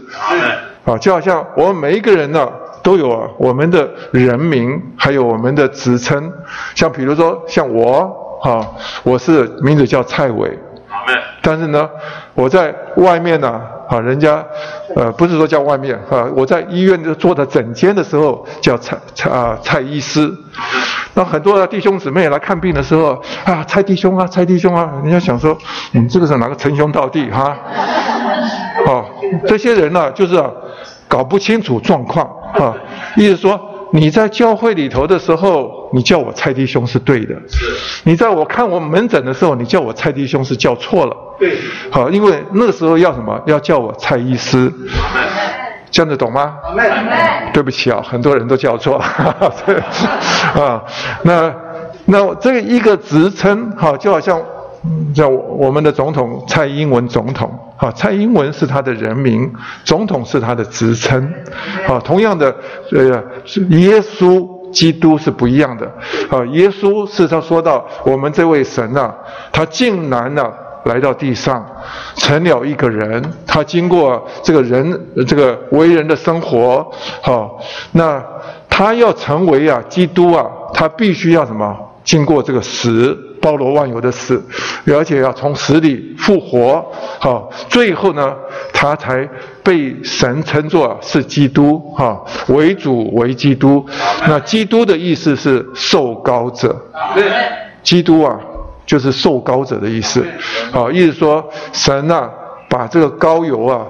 啊，就好像我们每一个人呢。都有啊，我们的人名，还有我们的职称，像比如说像我，啊，我是名字叫蔡伟，但是呢，我在外面呢，啊，人家，呃，不是说叫外面，啊，我在医院就做的诊间的时候叫蔡蔡啊蔡医师，那很多弟兄姊妹来看病的时候啊，蔡弟兄啊，蔡弟兄啊，人家想说，嗯，这个是哪个称兄道弟哈？哦，这些人呢，就是啊，搞不清楚状况啊，意思说。你在教会里头的时候，你叫我蔡弟兄是对的；你在我看我门诊的时候，你叫我蔡弟兄是叫错了。对，好，因为那个时候要什么？要叫我蔡医师，这样子懂吗？对不起啊，很多人都叫错了。啊，那那这个一个职称，哈，就好像。叫我们的总统蔡英文总统，啊，蔡英文是他的人民，总统是他的职称，啊，同样的，呃，耶稣基督是不一样的，啊，耶稣是他说到我们这位神呐，他竟然呢来到地上，成了一个人，他经过这个人这个为人的生活，好，那他要成为啊基督啊，他必须要什么？经过这个死，包罗万有的死，而且要从死里复活，好，最后呢，他才被神称作是基督，哈，为主为基督。那基督的意思是受膏者，基督啊，就是受膏者的意思，好，意思说神啊，把这个膏油啊，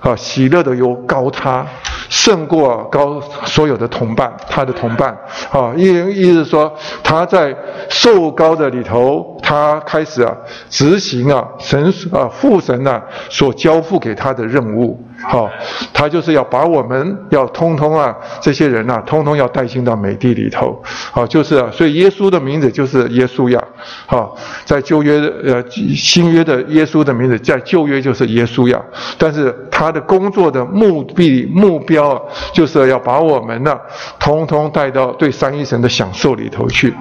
啊，喜乐的油膏他。胜过高所有的同伴，他的同伴，啊，意意思说他在受高的里头，他开始啊执行啊神啊父神呐所交付给他的任务，好，他就是要把我们要通通啊这些人呐通通要带进到美地里头，好，就是啊，所以耶稣的名字就是耶稣呀，好，在旧约呃新约的耶稣的名字在旧约就是耶稣呀，但是他的工作的目的目标。要就是要把我们呢，通通带到对三一神的享受里头去，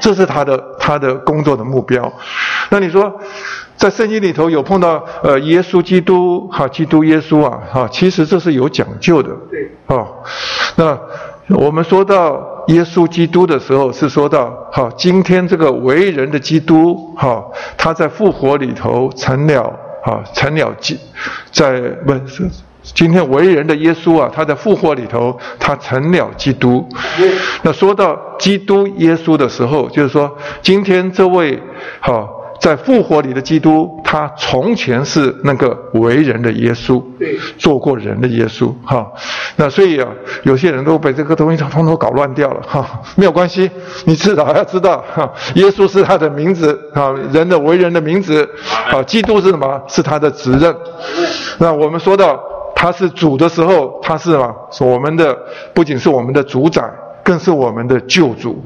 这是他的他的工作的目标。那你说，在圣经里头有碰到呃耶稣基督哈，基督耶稣啊哈，其实这是有讲究的。对，哦，那我们说到耶稣基督的时候，是说到哈，今天这个为人的基督哈，他在复活里头成了啊，成了基，在不是。今天为人的耶稣啊，他在复活里头，他成了基督。那说到基督耶稣的时候，就是说，今天这位哈在复活里的基督，他从前是那个为人的耶稣，做过人的耶稣哈。那所以啊，有些人都被这个东西统统搞乱掉了哈。没有关系，你至少要知道哈，耶稣是他的名字啊，人的为人的名字啊，基督是什么？是他的责任。那我们说到。他是主的时候，他是嘛？我们的不仅是我们的主宰，更是我们的救主。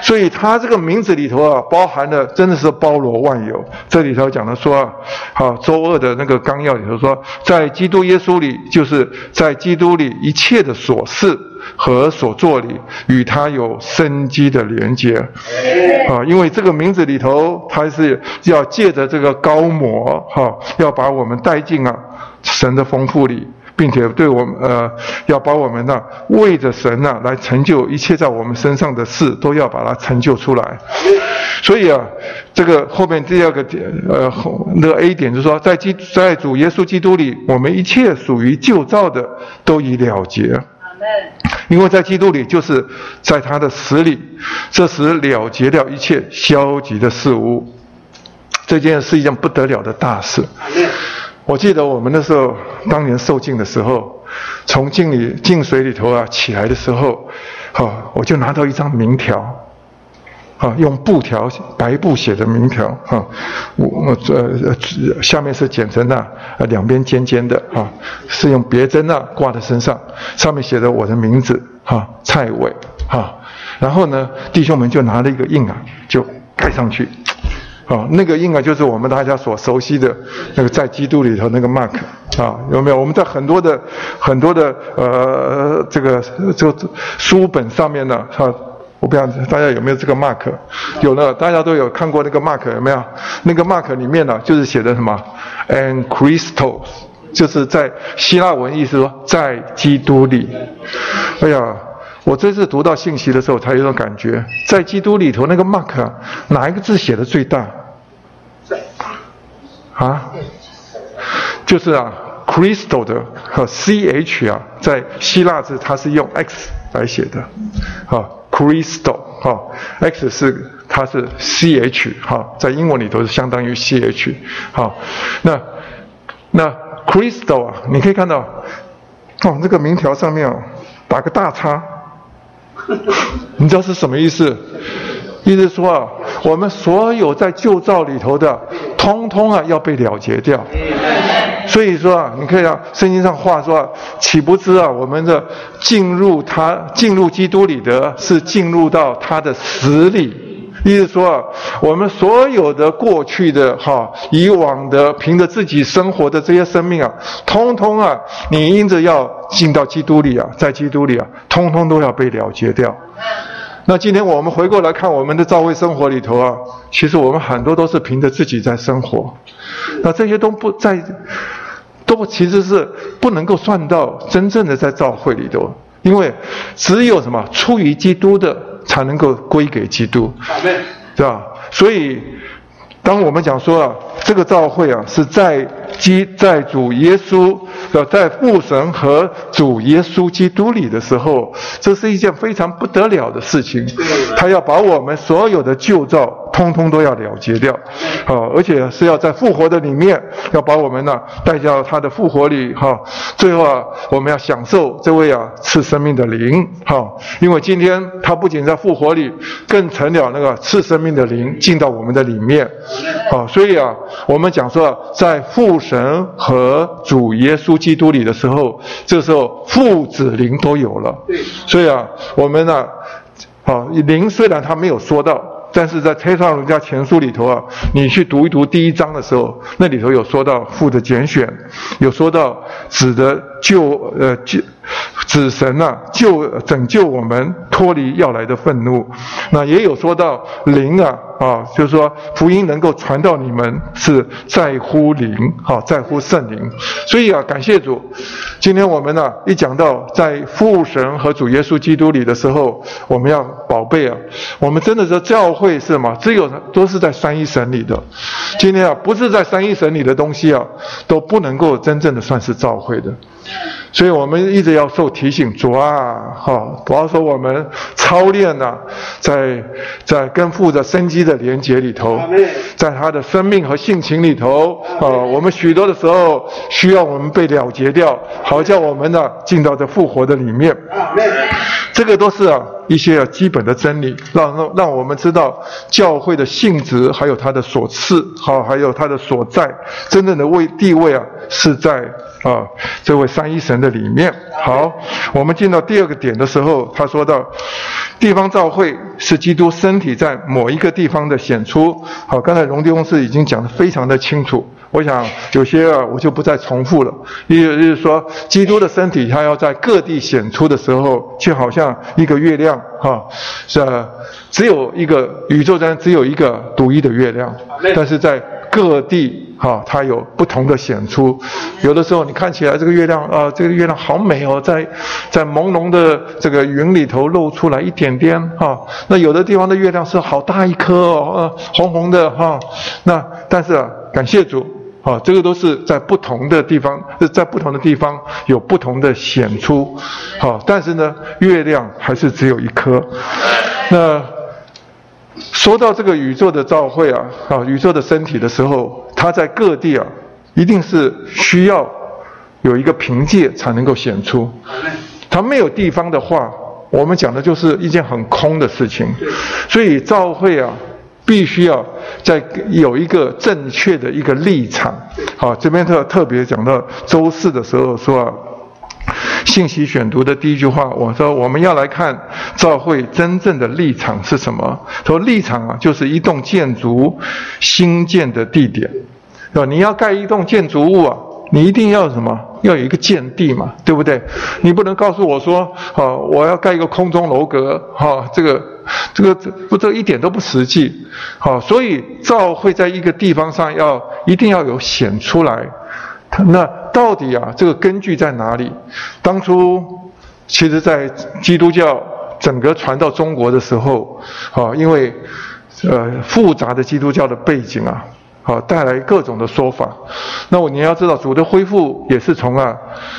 所以他这个名字里头啊，包含的真的是包罗万有。这里头讲的说，好，周二的那个纲要里头说，在基督耶稣里，就是在基督里一切的所事和所做里，与他有生机的连接。啊，因为这个名字里头，他是要借着这个高模，哈，要把我们带进啊。神的丰富里，并且对我们呃，要把我们呢为着神呢来成就一切在我们身上的事，都要把它成就出来。所以啊，这个后面第二个点呃，那个 A 点就是说，在基在主耶稣基督里，我们一切属于旧造的都已了结。因为在基督里，就是在他的死里，这时了结掉一切消极的事物。这件是一件不得了的大事。我记得我们那时候当年受浸的时候，从浸里浸水里头啊起来的时候，好，我就拿到一张名条，啊，用布条白布写的名条，哈，我我呃下面是剪成那两边尖尖的，哈，是用别针啊挂在身上，上面写着我的名字，哈，蔡伟，哈，然后呢，弟兄们就拿了一个印啊，就盖上去。啊，那个应该，就是我们大家所熟悉的那个在基督里头那个 mark 啊，有没有？我们在很多的很多的呃这个这个书本上面呢，啊，我不知道大家有没有这个 mark？有的，大家都有看过那个 mark 有没有？那个 mark 里面呢，就是写的什么？And Christos，就是在希腊文意思说在基督里。哎呀。我这次读到信息的时候，才有种感觉，在基督里头那个 mark，哪一个字写的最大？啊，就是啊，crystal 的和 ch 啊，在希腊字它是用 x 来写的，啊 Crystal 哈，X 是它是 CH 哈，在英文里头是相当于 CH 好，那那 Crystal 啊，你可以看到哦，这个名条上面哦打个大叉，你知道是什么意思？意思说啊，我们所有在旧造里头的，通通啊要被了结掉。所以说啊，你可以啊，圣经上话说，岂不知啊，我们的进入他进入基督里的是进入到他的死里。意思说啊，我们所有的过去的哈，以往的凭着自己生活的这些生命啊，通通啊，你因着要进到基督里啊，在基督里啊，通通都要被了结掉。那今天我们回过来看我们的教会生活里头啊，其实我们很多都是凭着自己在生活，那这些都不在，都其实是不能够算到真正的在教会里头，因为只有什么出于基督的才能够归给基督，对吧？所以当我们讲说啊，这个教会啊是在基在主耶稣。呃在父神和主耶稣基督里的时候，这是一件非常不得了的事情。他要把我们所有的旧造通通都要了结掉，啊，而且是要在复活的里面，要把我们呢带到他的复活里，哈。最后啊，我们要享受这位啊赐生命的灵，哈。因为今天他不仅在复活里，更成了那个赐生命的灵进到我们的里面，啊，所以啊，我们讲说在父神和主耶稣。基督里的时候，这时候父子灵都有了。所以啊，我们呢，啊灵虽然他没有说到，但是在《推上儒家前书》里头啊，你去读一读第一章的时候，那里头有说到父的拣选，有说到子的救呃救。子神呐，救拯救我们脱离要来的愤怒。那也有说到灵啊啊，就是说福音能够传到你们是在乎灵，哈，在乎圣灵。所以啊，感谢主，今天我们呢一讲到在父神和主耶稣基督里的时候，我们要宝贝啊，我们真的是教会是吗？只有都是在三一神里的。今天啊，不是在三一神里的东西啊，都不能够真正的算是教会的。Yeah. 所以我们一直要受提醒，主啊，哈，主要说我们操练呢，在在跟父的生机的连接里头，在他的生命和性情里头，啊，我们许多的时候需要我们被了结掉，好叫我们呢进到这复活的里面。这个都是啊一些基本的真理，让让让我们知道教会的性质，还有它的所赐，好，还有它的所在，真正的位地位啊是在。啊，这位三一神的里面，好，我们进到第二个点的时候，他说到，地方教会是基督身体在某一个地方的显出。好，刚才荣弟兄是已经讲得非常的清楚，我想有些啊，我就不再重复了。意思就是说，基督的身体他要在各地显出的时候，就好像一个月亮，哈，是只有一个宇宙中只有一个独一的月亮，但是在各地。哈，它有不同的显出，有的时候你看起来这个月亮啊，这个月亮好美哦，在在朦胧的这个云里头露出来一点点哈。那有的地方的月亮是好大一颗哦，呃，红红的哈。那但是啊，感谢主，啊，这个都是在不同的地方，在不同的地方有不同的显出，好，但是呢，月亮还是只有一颗。那。说到这个宇宙的召会啊，啊，宇宙的身体的时候，它在各地啊，一定是需要有一个凭借才能够显出。它没有地方的话，我们讲的就是一件很空的事情。所以召会啊，必须要在有一个正确的一个立场。好，这边特特别讲到周四的时候说啊。信息选读的第一句话，我说我们要来看教会真正的立场是什么？说立场啊，就是一栋建筑新建的地点，是吧？你要盖一栋建筑物啊，你一定要什么？要有一个建地嘛，对不对？你不能告诉我说，啊，我要盖一个空中楼阁，哈，这个这个不，这一点都不实际，好，所以教会在一个地方上要一定要有显出来。那到底啊，这个根据在哪里？当初其实，在基督教整个传到中国的时候，啊，因为呃复杂的基督教的背景啊，啊带来各种的说法。那我你要知道，主的恢复也是从啊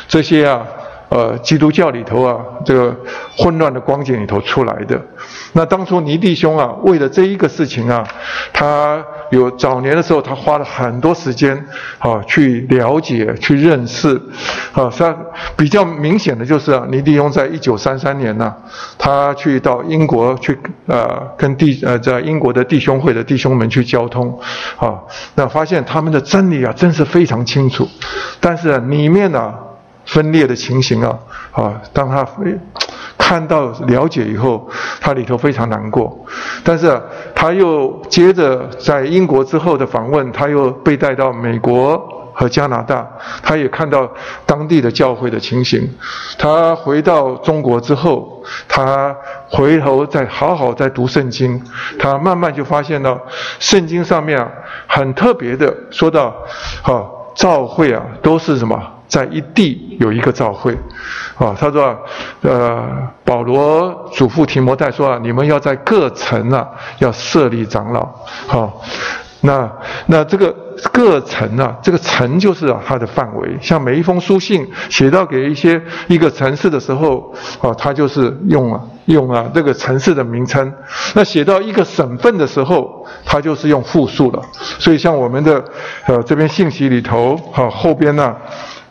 这些啊呃基督教里头啊这个混乱的光景里头出来的。那当初尼弟兄啊，为了这一个事情啊，他有早年的时候，他花了很多时间啊去了解、去认识，啊，他比较明显的就是啊，尼迪翁在一九三三年呢，他去到英国去呃跟弟呃在英国的弟兄会的弟兄们去交通，啊，那发现他们的真理啊真是非常清楚，但是里面呢分裂的情形啊啊，当他。看到了解以后，他里头非常难过，但是他又接着在英国之后的访问，他又被带到美国和加拿大，他也看到当地的教会的情形。他回到中国之后，他回头再好好再读圣经，他慢慢就发现了圣经上面啊很特别的说到，啊，教会啊都是什么？在一地有一个教会，啊，他说，呃，保罗嘱咐提摩太说啊，你们要在各城啊，要设立长老，好，那那这个各城啊，这个城就是啊它的范围，像每一封书信写到给一些一个城市的时候，啊，他就是用啊用啊这个城市的名称，那写到一个省份的时候，他就是用复数了，所以像我们的呃这边信息里头，好后边呢。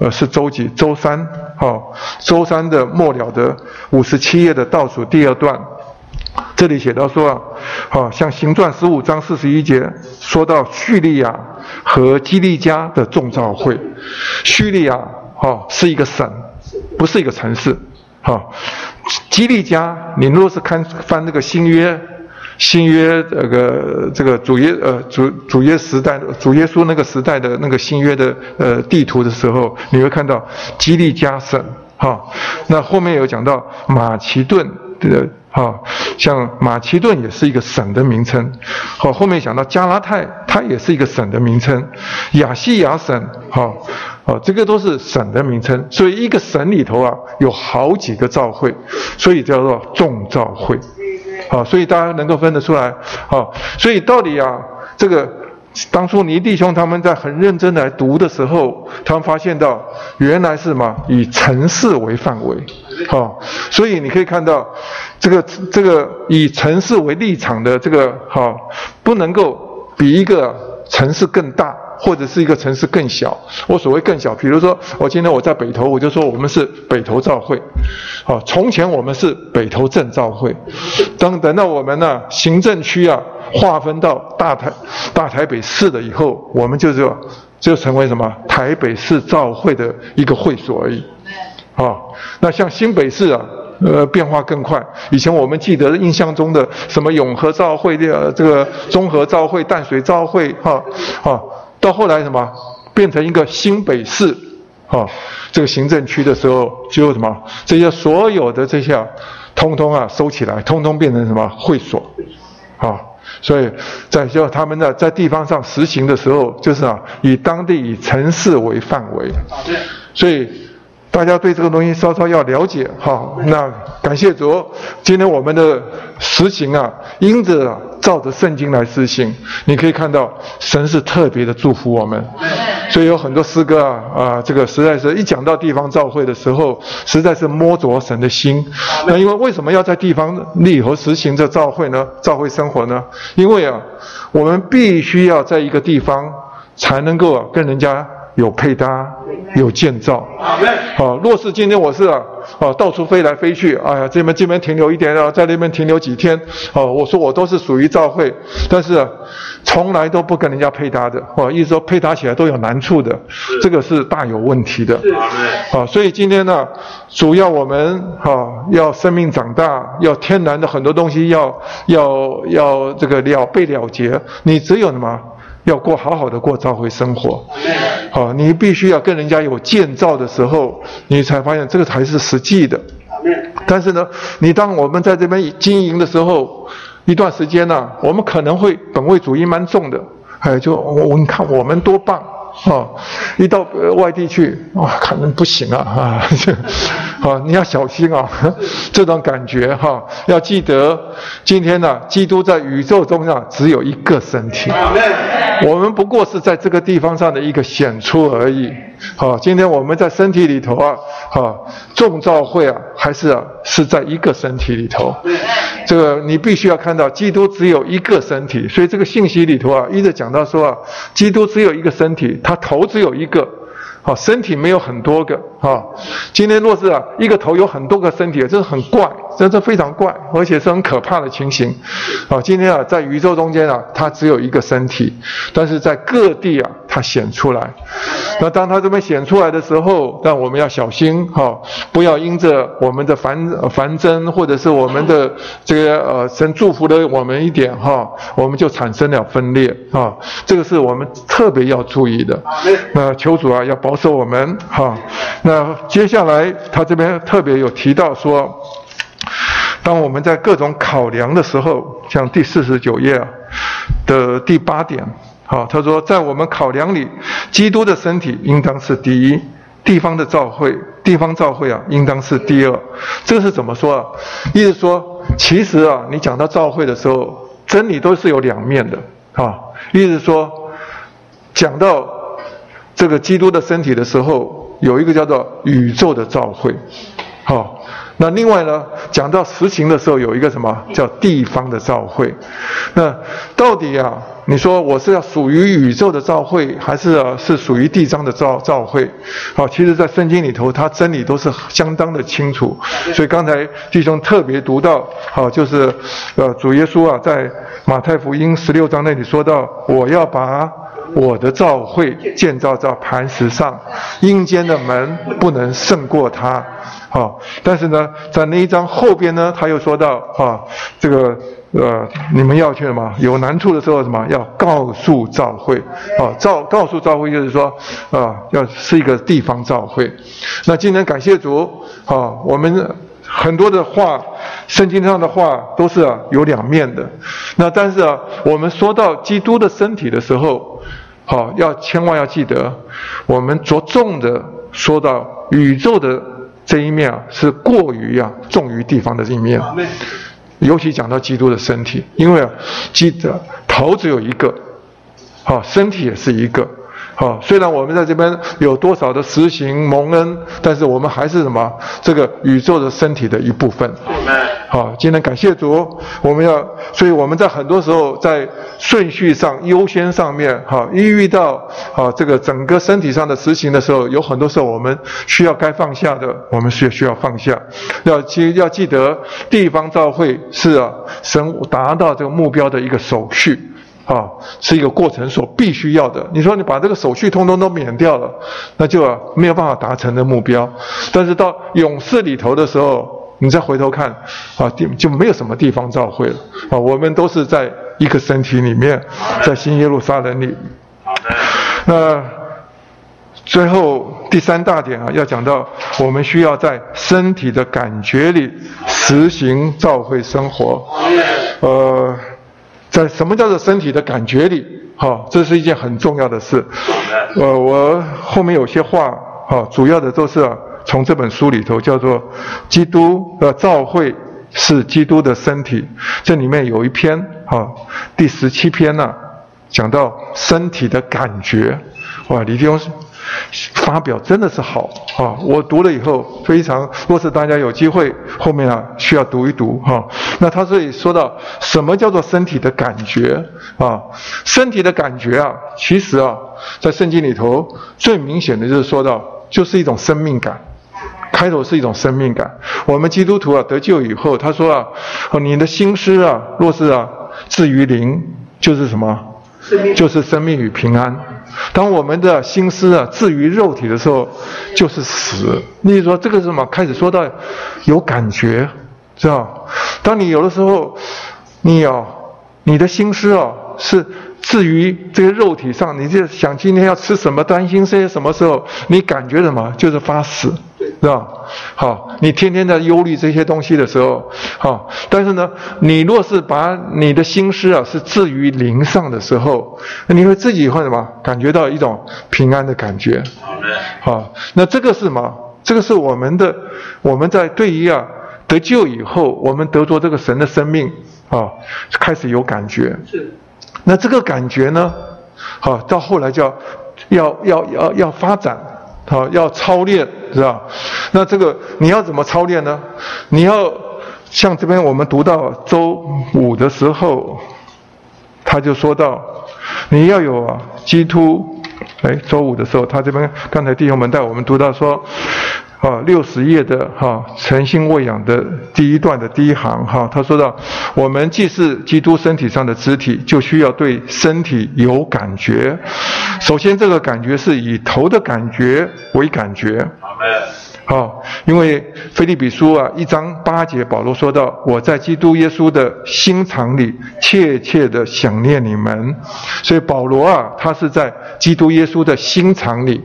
呃，是周几？周三，好，周三的末了的五十七页的倒数第二段，这里写到说啊，好像行传十五章四十一节说到叙利亚和基利加的众召会，叙利亚哈是一个省，不是一个城市，哈，基利加，你若是看翻那个新约。新约这个这个主耶呃主主耶时代主耶稣那个时代的那个新约的呃地图的时候，你会看到基利加省哈，那后面有讲到马其顿的哈，像马其顿也是一个省的名称，好后面讲到加拉太，它也是一个省的名称，亚细亚省哈，哦这个都是省的名称，所以一个省里头啊有好几个教会，所以叫做众教会。好，所以大家能够分得出来，好，所以到底啊，这个当初倪弟兄他们在很认真来读的时候，他们发现到原来是什么以城市为范围，好，所以你可以看到这个这个以城市为立场的这个哈，不能够比一个城市更大。或者是一个城市更小，我所谓更小，比如说我今天我在北投，我就说我们是北投照会，好，从前我们是北投镇照会，等等到我们呢行政区啊划分到大台大台北市了以后，我们就就就成为什么台北市照会的一个会所而已，好，那像新北市啊，呃变化更快，以前我们记得印象中的什么永和照会的这个综合照会淡水照会哈，哈。到后来什么变成一个新北市，啊，这个行政区的时候，就什么这些所有的这些，通通啊收起来，通通变成什么会所，啊，所以在就他们呢在地方上实行的时候，就是啊以当地以城市为范围，所以。大家对这个东西稍稍要了解哈，那感谢主，今天我们的实行啊，因着照着圣经来实行，你可以看到神是特别的祝福我们，所以有很多诗歌啊啊，这个实在是一讲到地方教会的时候，实在是摸着神的心。那因为为什么要在地方立和实行这教会呢？教会生活呢？因为啊，我们必须要在一个地方才能够跟人家。有配搭，有建造。好，若是今天我是啊，啊，到处飞来飞去，哎呀，这边这边停留一点啊，在那边停留几天，哦，我说我都是属于教会，但是从来都不跟人家配搭的，哦，意思说配搭起来都有难处的，这个是大有问题的。啊，所以今天呢，主要我们哈要生命长大，要天然的很多东西要要要这个了被了结，你只有什么？要过好好的过召会生活，好，你必须要跟人家有建造的时候，你才发现这个才是实际的。但是呢，你当我们在这边经营的时候，一段时间呢，我们可能会本位主义蛮重的，哎，就我你看我们多棒，啊，一到外地去，哇，可能不行啊啊，啊，你要小心啊，这种感觉哈，要记得，今天呢，基督在宇宙中啊，只有一个身体，我们不过是在这个地方上的一个显出而已。好，今天我们在身体里头啊，好，众召会啊，还是啊，是在一个身体里头。这个你必须要看到，基督只有一个身体，所以这个信息里头啊，一直讲到说啊，基督只有一个身体，他头只有一个。好，身体没有很多个啊。今天若是啊，一个头有很多个身体，这是很怪，这是非常怪，而且是很可怕的情形。啊，今天啊，在宇宙中间啊，它只有一个身体，但是在各地啊，它显出来。那当它这边显出来的时候，但我们要小心哈，不要因着我们的繁繁增，或者是我们的这个呃神祝福了我们一点哈，我们就产生了分裂啊。这个是我们特别要注意的。那求主啊，要保。保守我们哈，那接下来他这边特别有提到说，当我们在各种考量的时候，像第四十九页的第八点，好，他说在我们考量里，基督的身体应当是第一，地方的教会，地方教会啊，应当是第二。这是怎么说啊？意思说，其实啊，你讲到教会的时候，真理都是有两面的啊。意思说，讲到。这个基督的身体的时候，有一个叫做宇宙的召会，好，那另外呢，讲到实行的时候，有一个什么叫地方的召会？那到底啊，你说我是要属于宇宙的召会，还是啊是属于地方的召召会？好，其实，在圣经里头，它真理都是相当的清楚。所以刚才弟兄特别读到，好，就是呃主耶稣啊，在马太福音十六章那里说到，我要把。我的教会建造在磐石上，阴间的门不能胜过它。好，但是呢，在那一章后边呢，他又说到啊，这个呃，你们要去什么？有难处的时候什么？要告诉教会啊，告告诉教会就是说啊，要是一个地方教会。那今天感谢主啊，我们很多的话，圣经上的话都是啊有两面的。那但是啊，我们说到基督的身体的时候。好，要千万要记得，我们着重的说到宇宙的这一面啊，是过于啊重于地方的这一面，尤其讲到基督的身体，因为啊，记得头只有一个，好，身体也是一个。好，虽然我们在这边有多少的实行蒙恩，但是我们还是什么？这个宇宙的身体的一部分。好，今天感谢主，我们要，所以我们在很多时候在顺序上、优先上面，哈，一遇到啊这个整个身体上的实行的时候，有很多时候我们需要该放下的，我们需需要放下。要记要记得，地方召会是啊神达到这个目标的一个手续。啊，是一个过程所必须要的。你说你把这个手续通通都免掉了，那就没有办法达成的目标。但是到勇士里头的时候，你再回头看，啊，就就没有什么地方召会了。啊，我们都是在一个身体里面，在新耶路撒冷里。好的。那最后第三大点啊，要讲到我们需要在身体的感觉里实行召会生活。呃。在什么叫做身体的感觉里，哈，这是一件很重要的事。呃，我后面有些话，哈，主要的都是从这本书里头叫做《基督的教会是基督的身体》，这里面有一篇，哈，第十七篇呢，讲到身体的感觉，哇，李弟兄。发表真的是好啊！我读了以后非常，若是大家有机会后面啊需要读一读哈。那他这里说到什么叫做身体的感觉啊？身体的感觉啊，其实啊，在圣经里头最明显的就是说到，就是一种生命感。开头是一种生命感。我们基督徒啊得救以后，他说啊，你的心思啊，若是啊至于灵，就是什么？就是生命与平安。当我们的心思啊置于肉体的时候，就是死。例如说这个是什么？开始说到有感觉，是吧？当你有的时候，你有你的心思哦是置于这个肉体上，你就想今天要吃什么，担心些什么时候，你感觉什么？就是发死。是吧？好，你天天在忧虑这些东西的时候，好，但是呢，你若是把你的心思啊是置于灵上的时候，你会自己会什么感觉到一种平安的感觉。好，那这个是什么？这个是我们的，我们在对于啊得救以后，我们得着这个神的生命啊，开始有感觉。是。那这个感觉呢，好，到后来叫要要要要发展。好，要操练，是吧？那这个你要怎么操练呢？你要像这边我们读到周五的时候，他就说到，你要有啊，基督。哎，周五的时候，他这边刚才弟兄们带我们读到说。啊，六十页的哈诚心喂养的第一段的第一行哈，他说到，我们既是基督身体上的肢体，就需要对身体有感觉。首先，这个感觉是以头的感觉为感觉。好，因为菲利比书啊一章八节，保罗说到，我在基督耶稣的心肠里切切的想念你们。所以保罗啊，他是在基督耶稣的心肠里。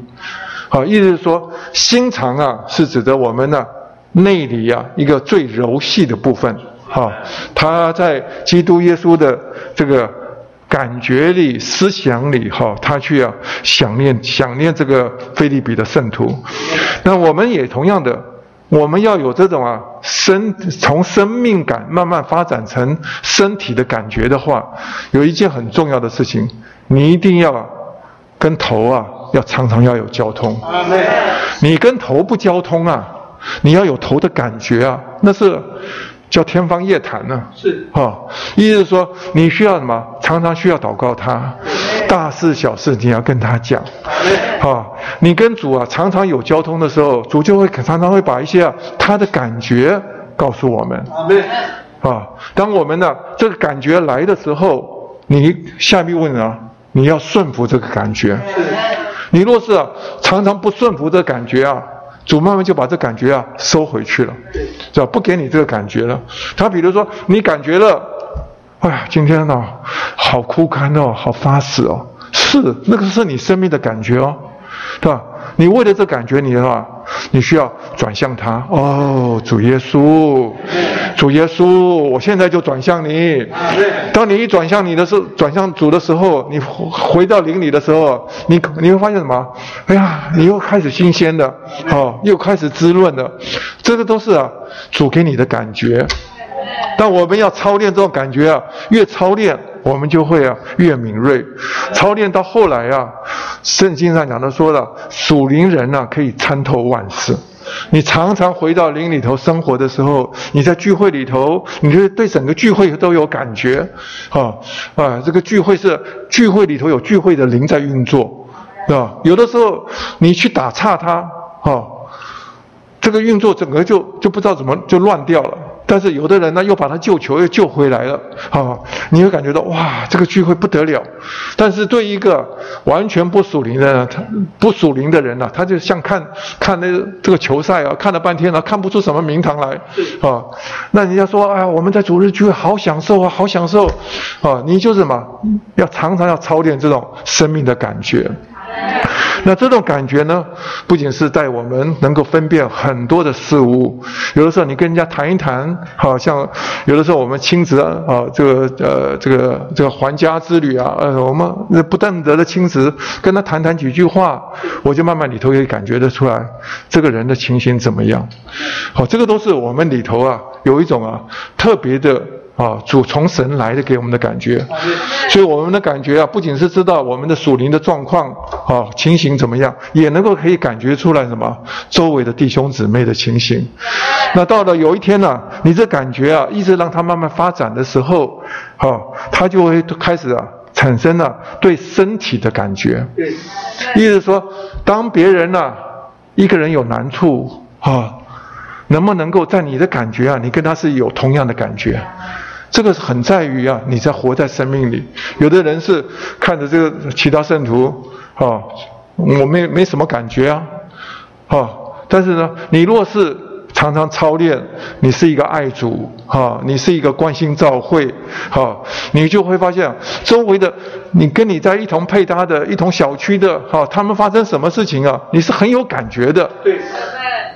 好，意思是说，心肠啊，是指的我们呢内里啊一个最柔细的部分。哈，他在基督耶稣的这个感觉里、思想里，哈，他去啊想念、想念这个菲利比的圣徒。那我们也同样的，我们要有这种啊生从生命感慢慢发展成身体的感觉的话，有一件很重要的事情，你一定要跟头啊。要常常要有交通，你跟头不交通啊，你要有头的感觉啊，那是叫天方夜谭呢。是啊，意思是说你需要什么？常常需要祷告他，大事小事你要跟他讲。啊，你跟主啊常常有交通的时候，主就会常常会把一些啊他的感觉告诉我们。啊，当我们呢这个感觉来的时候，你下面问啊，你要顺服这个感觉。你若是啊常常不顺服这感觉啊，主慢慢就把这感觉啊收回去了，是吧？不给你这个感觉了。他比如说你感觉了，哎呀，今天呢好枯干哦，好发死哦，是那个是你生命的感觉哦，对吧？你为了这感觉，你的话，你需要转向他哦，主耶稣，主耶稣，我现在就转向你。当你一转向你的时候，转向主的时候，你回到灵里的时候，你你会发现什么？哎呀，你又开始新鲜的，哦，又开始滋润的，这个都是啊，主给你的感觉。但我们要操练这种感觉啊，越操练，我们就会啊越敏锐。操练到后来啊，圣经上讲的说了，属灵人呢可以参透万事。你常常回到灵里头生活的时候，你在聚会里头，你就对整个聚会都有感觉。啊啊，这个聚会是聚会里头有聚会的灵在运作，是吧？有的时候你去打岔它，啊，这个运作整个就就不知道怎么就乱掉了。但是有的人呢，又把他救球又救回来了，啊，你会感觉到哇，这个聚会不得了。但是对一个完全不属灵的、他不属灵的人呢，他就像看看那这个球赛啊，看了半天了，看不出什么名堂来，啊，那人家说，哎，我们在主日聚会好享受啊，好享受，啊，你就是什么，要常常要操练这种生命的感觉。那这种感觉呢，不仅是在我们能够分辨很多的事物，有的时候你跟人家谈一谈，好像有的时候我们亲子啊，这个呃这个这个还家之旅啊，呃我们不但得的亲子，跟他谈谈几句话，我就慢慢里头也感觉得出来，这个人的情形怎么样？好，这个都是我们里头啊有一种啊特别的。啊，主从神来的给我们的感觉，所以我们的感觉啊，不仅是知道我们的属灵的状况啊情形怎么样，也能够可以感觉出来什么周围的弟兄姊妹的情形。那到了有一天呢，你这感觉啊，一直让它慢慢发展的时候，啊，它就会开始啊产生了对身体的感觉。意思说，当别人呢一个人有难处啊，能不能够在你的感觉啊，你跟他是有同样的感觉？这个很在于啊，你在活在生命里。有的人是看着这个其他圣徒，啊，我没没什么感觉啊，啊，但是呢，你若是常常操练，你是一个爱主，哈，你是一个关心照会，哈，你就会发现周围的你跟你在一同配搭的一同小区的，哈，他们发生什么事情啊，你是很有感觉的。对。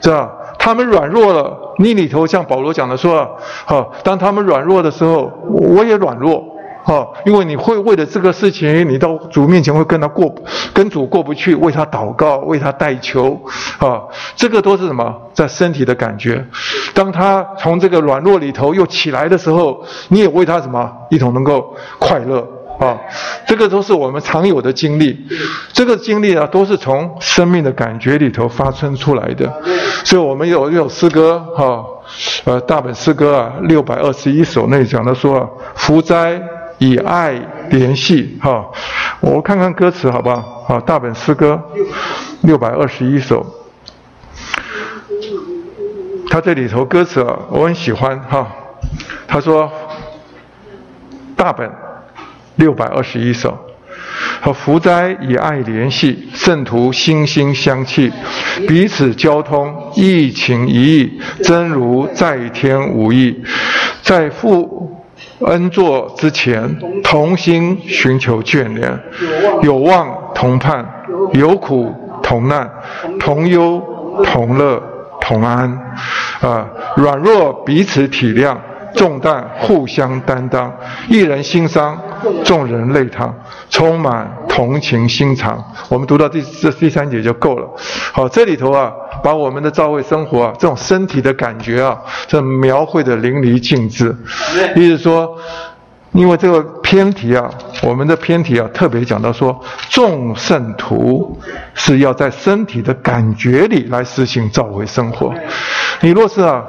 是吧？他们软弱了，你里头像保罗讲的说，好，当他们软弱的时候，我也软弱。哦，因为你会为了这个事情，你到主面前会跟他过，跟主过不去，为他祷告，为他代求，啊，这个都是什么？在身体的感觉。当他从这个软弱里头又起来的时候，你也为他什么？一同能够快乐啊！这个都是我们常有的经历。这个经历啊，都是从生命的感觉里头发生出来的。所以我们有有诗歌哈，呃，大本诗歌啊，六百二十一首那讲的说，福灾。以爱联系，哈，我看看歌词好不好？好，大本诗歌六百二十一首，他这里头歌词啊，我很喜欢哈。他说，大本六百二十一首，和福灾以爱联系，圣徒心心相契，彼此交通，一情一意，真如在天无异，在父。恩作之前，同心寻求眷恋，有望同盼，有苦同难，同忧同乐同安，啊，软弱彼此体谅。重担互相担当，一人心伤，众人泪淌，充满同情心肠。我们读到第这第三节就够了。好，这里头啊，把我们的教会生活啊，这种身体的感觉啊，这描绘的淋漓尽致。意思说，因为这个偏题啊，我们的偏题啊，特别讲到说，众圣徒是要在身体的感觉里来实行教会生活。你若是啊。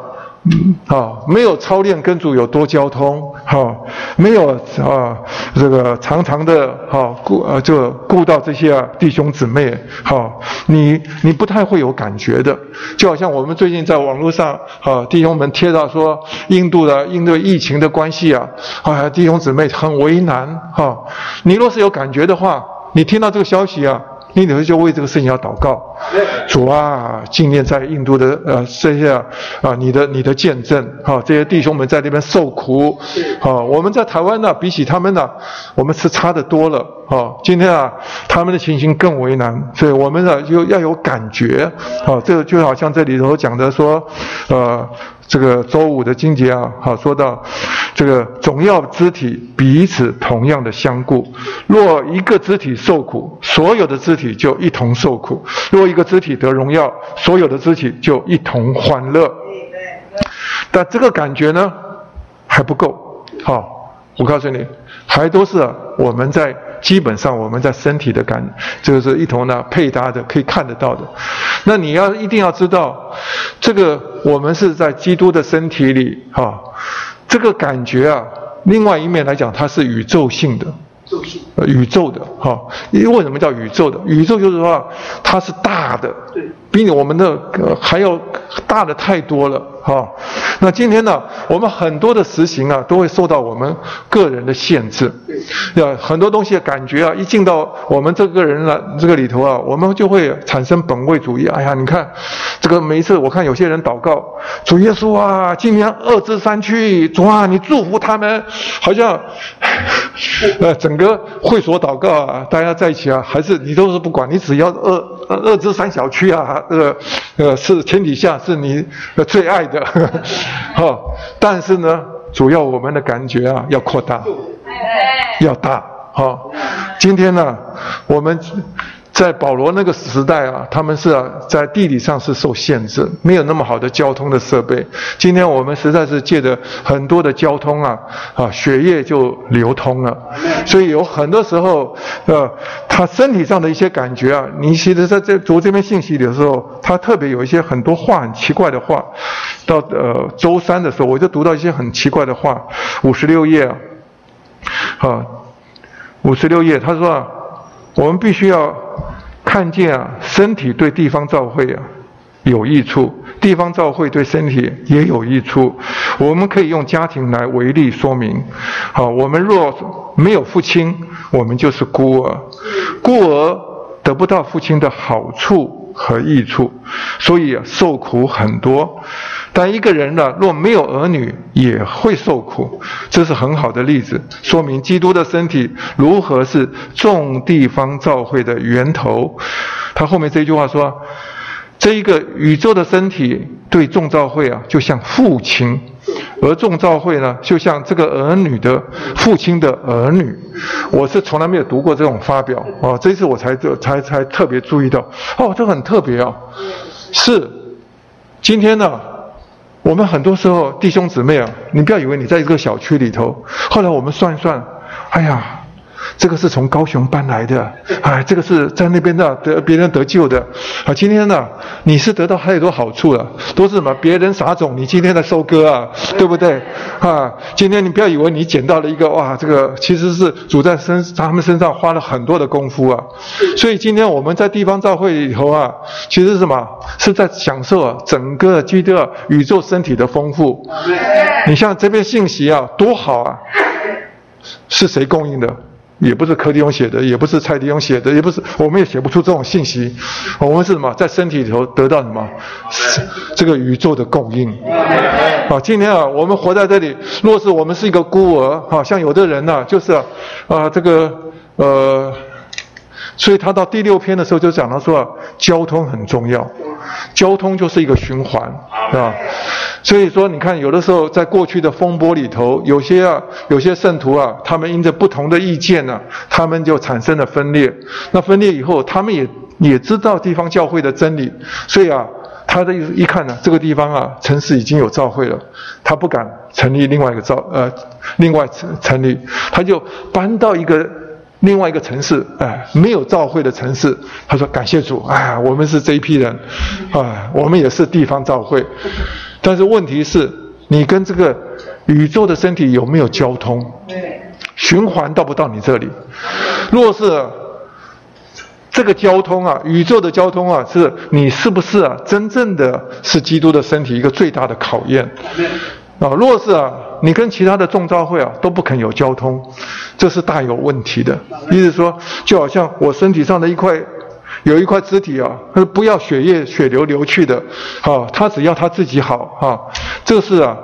嗯，好，没有操练跟主有多交通，好，没有啊，这个常常的，好顾呃，就顾到这些啊弟兄姊妹，好，你你不太会有感觉的，就好像我们最近在网络上，啊，弟兄们贴到说印度的印度疫情的关系啊，啊，弟兄姊妹很为难，哈，你若是有感觉的话，你听到这个消息啊。你等会就为这个事情要祷告，主啊，纪念在印度的呃这些啊，你的你的见证啊，这些弟兄们在那边受苦，好，我们在台湾呢，比起他们呢，我们是差的多了，啊，今天啊，他们的情形更为难，所以我们呢就要有感觉，好，这个就好像这里头讲的说，呃。这个周五的经节啊，好说到，这个总要肢体彼此同样的相顾。若一个肢体受苦，所有的肢体就一同受苦；若一个肢体得荣耀，所有的肢体就一同欢乐。但这个感觉呢，还不够。好，我告诉你，还都是我们在。基本上我们在身体的感，这个是一同呢配搭的，可以看得到的。那你要一定要知道，这个我们是在基督的身体里哈，这个感觉啊，另外一面来讲，它是宇宙性的。宇宙的哈，因为为什么叫宇宙的？宇宙就是说它是大的，比我们的还要大的太多了哈。那今天呢，我们很多的实行啊，都会受到我们个人的限制。要很多东西的感觉啊，一进到我们这个人了这个里头啊，我们就会产生本位主义。哎呀，你看这个每一次我看有些人祷告，主耶稣啊，今年二至三区，主啊，你祝福他们，好像 呃整。个会所祷告啊，大家在一起啊，还是你都是不管，你只要二二至三小区啊，这个呃是天底下是你最爱的，哈。但是呢，主要我们的感觉啊要扩大，要大，哈。今天呢，我们。在保罗那个时代啊，他们是啊，在地理上是受限制，没有那么好的交通的设备。今天我们实在是借着很多的交通啊，啊，血液就流通了。所以有很多时候，呃，他身体上的一些感觉啊，你其实在这读这篇信息的时候，他特别有一些很多话很奇怪的话。到呃周三的时候，我就读到一些很奇怪的话，五十六页啊，啊，五十六页，他说啊，我们必须要。看见啊，身体对地方教会啊有益处，地方教会对身体也有益处。我们可以用家庭来为例说明。好，我们若没有父亲，我们就是孤儿，孤儿得不到父亲的好处和益处，所以受苦很多。但一个人呢，若没有儿女，也会受苦。这是很好的例子，说明基督的身体如何是众地方教会的源头。他后面这句话说：“这一个宇宙的身体对众教会啊，就像父亲，而众教会呢，就像这个儿女的父亲的儿女。我是从来没有读过这种发表哦，这次我才才才特别注意到，哦，这很特别啊。是，今天呢，我们很多时候弟兄姊妹啊，你不要以为你在一个小区里头，后来我们算一算，哎呀。这个是从高雄搬来的，哎，这个是在那边的得别人得救的，啊，今天呢，你是得到太多好处了，都是什么别人撒种，你今天在收割啊，对不对？啊，今天你不要以为你捡到了一个哇，这个其实是主在身他们身上花了很多的功夫啊，所以今天我们在地方教会里头啊，其实是什么？是在享受啊整个基督宇宙身体的丰富。你像这边信息啊，多好啊，是谁供应的？也不是柯迪翁写的，也不是蔡迪翁写的，也不是，我们也写不出这种信息。我们是什么？在身体里头得到什么？这个宇宙的供应。啊，今天啊，我们活在这里，若是我们是一个孤儿，啊，像有的人呢，就是啊，这个呃，所以他到第六篇的时候就讲到说，交通很重要，交通就是一个循环，啊。所以说，你看，有的时候在过去的风波里头，有些啊，有些圣徒啊，他们因着不同的意见呢，他们就产生了分裂。那分裂以后，他们也也知道地方教会的真理，所以啊，他的一一看呢，这个地方啊，城市已经有教会了，他不敢成立另外一个教呃，另外成成立，他就搬到一个另外一个城市，哎，没有教会的城市。他说：“感谢主，哎，我们是这一批人，啊，我们也是地方教会。”但是问题是，你跟这个宇宙的身体有没有交通？循环到不到你这里？若是这个交通啊，宇宙的交通啊，是你是不是啊，真正的是基督的身体一个最大的考验？啊，若是啊，你跟其他的众召会啊都不肯有交通，这是大有问题的。意思说，就好像我身体上的一块。有一块肢体啊，他不要血液血流流去的，啊，他只要他自己好，哈，这是啊。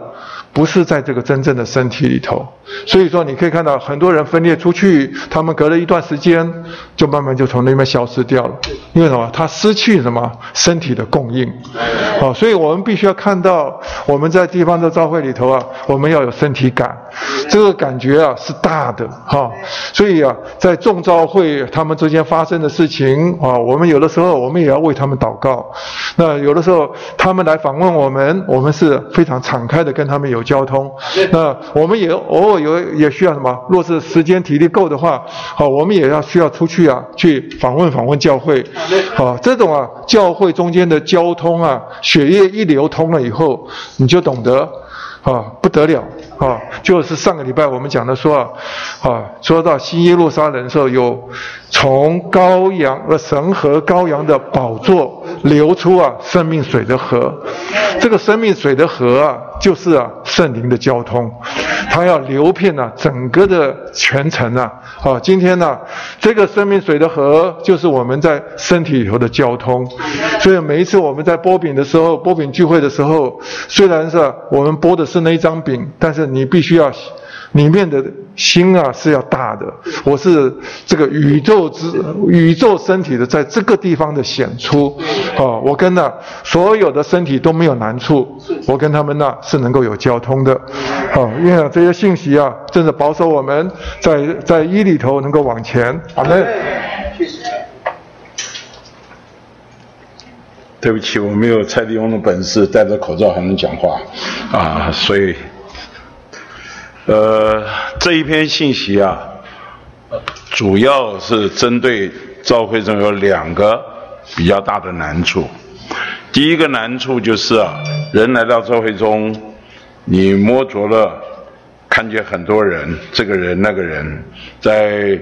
不是在这个真正的身体里头，所以说你可以看到很多人分裂出去，他们隔了一段时间，就慢慢就从那边消失掉了。因为什么？他失去什么身体的供应？好，所以我们必须要看到我们在地方的教会里头啊，我们要有身体感，这个感觉啊是大的哈。所以啊，在众召会他们之间发生的事情啊，我们有的时候我们也要为他们祷告。那有的时候他们来访问我们，我们是非常敞开的跟他们有。交通，那我们也偶尔有也需要什么？若是时间体力够的话，好，我们也要需要出去啊，去访问访问教会。好，这种啊，教会中间的交通啊，血液一流通了以后，你就懂得啊，不得了啊！就是上个礼拜我们讲的说啊，啊，说到新耶路撒冷的时候，有从羔羊呃神和羔羊的宝座流出啊生命水的河，这个生命水的河啊。就是啊，圣灵的交通，它要流遍了整个的全城啊。啊，今天呢，这个生命水的河就是我们在身体里头的交通。所以每一次我们在剥饼的时候，剥饼聚会的时候，虽然是我们剥的是那一张饼，但是你必须要。里面的心啊是要大的，我是这个宇宙之宇宙身体的，在这个地方的显出，啊，我跟那所有的身体都没有难处，我跟他们呢是能够有交通的，啊，因为这些信息啊，真的保守我们在在一里头能够往前。好嘞。对不起，我没有蔡丽翁的本事，戴着口罩还能讲话，啊，所以。呃，这一篇信息啊，主要是针对召会中有两个比较大的难处。第一个难处就是啊，人来到召会中，你摸着了，看见很多人，这个人那个人，在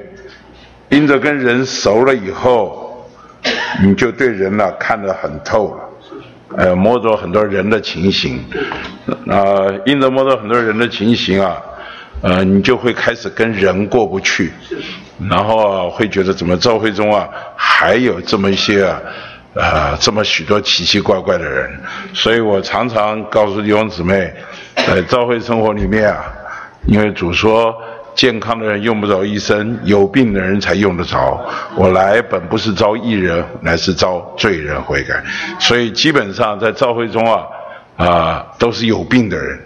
因着跟人熟了以后，你就对人呢看得很透了，呃，摸着很多人的情形，啊，因着摸着很多人的情形啊。呃，你就会开始跟人过不去，然后会觉得怎么教会中啊还有这么一些啊，呃，这么许多奇奇怪怪的人，所以我常常告诉弟兄姊妹，在教会生活里面啊，因为主说健康的人用不着医生，有病的人才用得着。我来本不是招义人，乃是招罪人悔改。所以基本上在教会中啊，啊都是有病的人。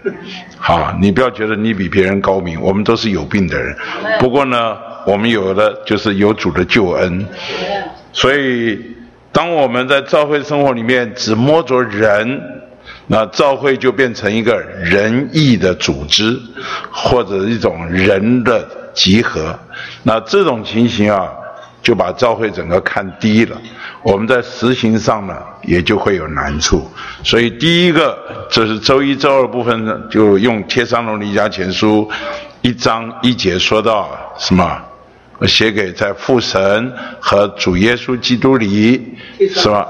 好，你不要觉得你比别人高明，我们都是有病的人。不过呢，我们有的就是有主的救恩。所以，当我们在教会生活里面只摸着人。那教会就变成一个仁义的组织，或者一种人的集合。那这种情形啊，就把教会整个看低了。我们在实行上呢，也就会有难处。所以第一个，这是周一、周二部分呢，就用《帖撒罗尼迦前书》一章一节说到什么？写给在父神和主耶稣基督里，是吧？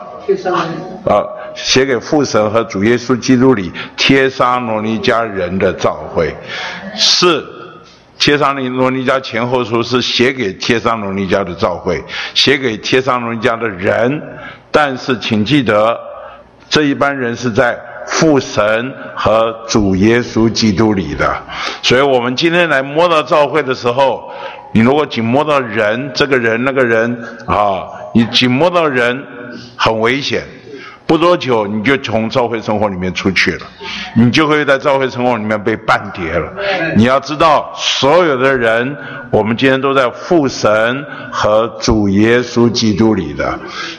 啊。写给父神和主耶稣基督里帖撒罗尼迦人的召会，是帖撒罗尼迦前后书是写给帖撒罗尼迦的召会，写给帖撒罗尼迦的人，但是请记得，这一班人是在父神和主耶稣基督里的，所以我们今天来摸到召会的时候，你如果仅摸到人，这个人那个人啊，你仅摸到人，很危险。不多久，你就从教会生活里面出去了，你就会在教会生活里面被半跌了。你要知道，所有的人，我们今天都在父神和主耶稣基督里的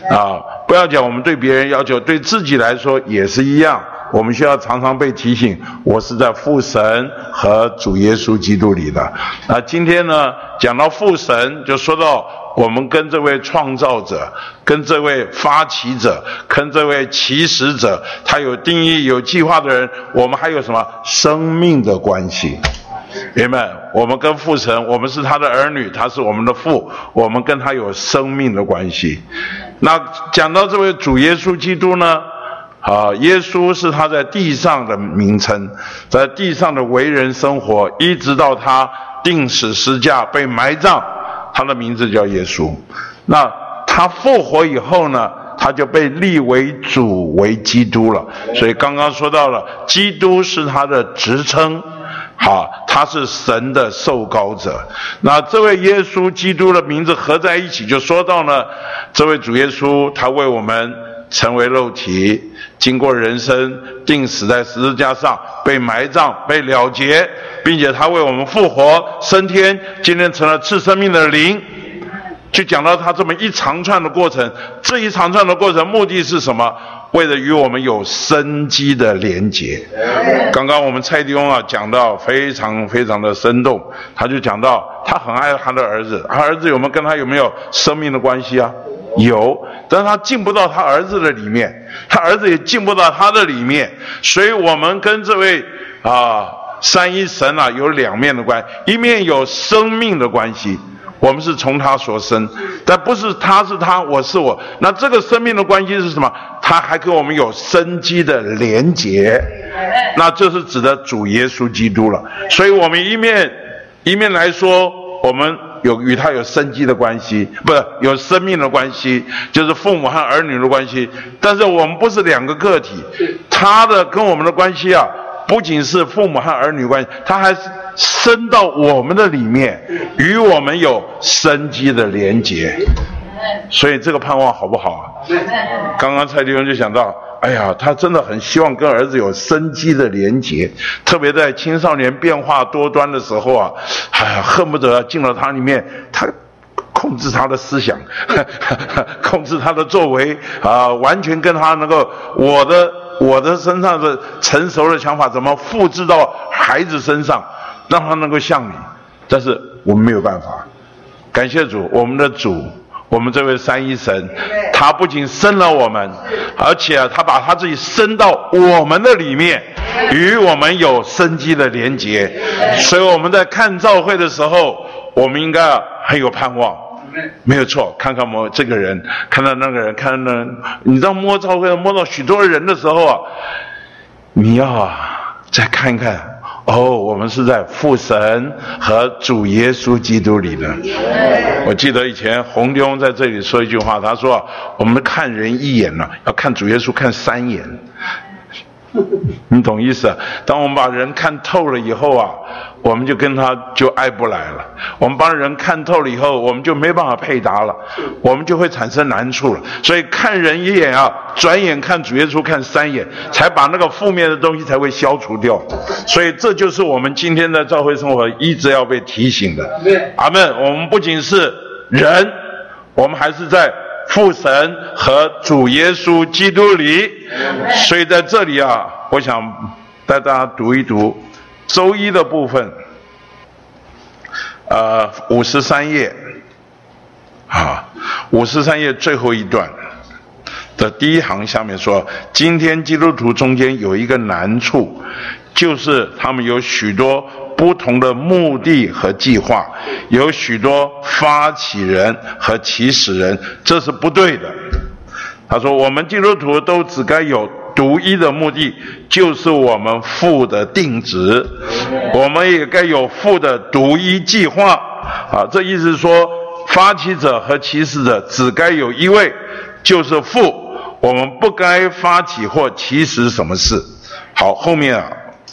啊！不要讲我们对别人要求，对自己来说也是一样。我们需要常常被提醒，我是在父神和主耶稣基督里的。那今天呢，讲到父神，就说到。我们跟这位创造者、跟这位发起者、跟这位起始者，他有定义、有计划的人，我们还有什么生命的关系？明白？我们跟父神，我们是他的儿女，他是我们的父，我们跟他有生命的关系。那讲到这位主耶稣基督呢？啊，耶稣是他在地上的名称，在地上的为人生活，一直到他定死施架、被埋葬。他的名字叫耶稣，那他复活以后呢，他就被立为主为基督了。所以刚刚说到了，基督是他的职称，好，他是神的受膏者。那这位耶稣基督的名字合在一起，就说到了，这位主耶稣，他为我们成为肉体，经过人生，定死在十字架上，被埋葬，被了结。并且他为我们复活升天，今天成了赐生命的灵，就讲到他这么一长串的过程。这一长串的过程目的是什么？为了与我们有生机的连结。刚刚我们蔡弟兄啊讲到非常非常的生动，他就讲到他很爱他的儿子，他儿子有没有跟他有没有生命的关系啊？有，但他进不到他儿子的里面，他儿子也进不到他的里面，所以我们跟这位啊。三一神啊，有两面的关系，一面有生命的关系，我们是从他所生，但不是他是他，我是我。那这个生命的关系是什么？他还跟我们有生机的连结，那这是指的主耶稣基督了。所以我们一面一面来说，我们有与他有生机的关系，不是有生命的关系，就是父母和儿女的关系。但是我们不是两个个体，他的跟我们的关系啊。不仅是父母和儿女关系，他还生到我们的里面，与我们有生机的连结。所以这个盼望好不好啊？刚刚蔡弟兄就想到，哎呀，他真的很希望跟儿子有生机的连结，特别在青少年变化多端的时候啊，哎呀，恨不得进了他里面，他控制他的思想，控制他的作为啊，完全跟他能够我的。我的身上的成熟的想法怎么复制到孩子身上，让他能够像你？但是我们没有办法。感谢主，我们的主，我们这位三一神，他不仅生了我们，而且他把他自己生到我们的里面，与我们有生机的连结。所以我们在看照会的时候，我们应该很有盼望。没有错，看看摸这个人，看到那个人，看到那，你知道摸照会摸到许多人的时候啊，你要啊再看一看，哦，我们是在父神和主耶稣基督里的。我记得以前洪忠在这里说一句话，他说：“我们看人一眼呢，要看主耶稣看三眼。”你懂意思？当我们把人看透了以后啊，我们就跟他就爱不来了。我们帮人看透了以后，我们就没办法配搭了，我们就会产生难处了。所以看人一眼啊，转眼看主耶稣看三眼，才把那个负面的东西才会消除掉。所以这就是我们今天的教会生活一直要被提醒的。阿门。我们不仅是人，我们还是在父神和主耶稣基督里。所以在这里啊，我想带大家读一读。周一的部分，呃，五十三页，啊，五十三页最后一段的第一行下面说，今天基督徒中间有一个难处，就是他们有许多不同的目的和计划，有许多发起人和起始人，这是不对的。他说，我们基督徒都只该有。独一的目的就是我们父的定旨，我们也该有父的独一计划啊！这意思是说，发起者和起始者只该有一位，就是父。我们不该发起或起始什么事。好，后面啊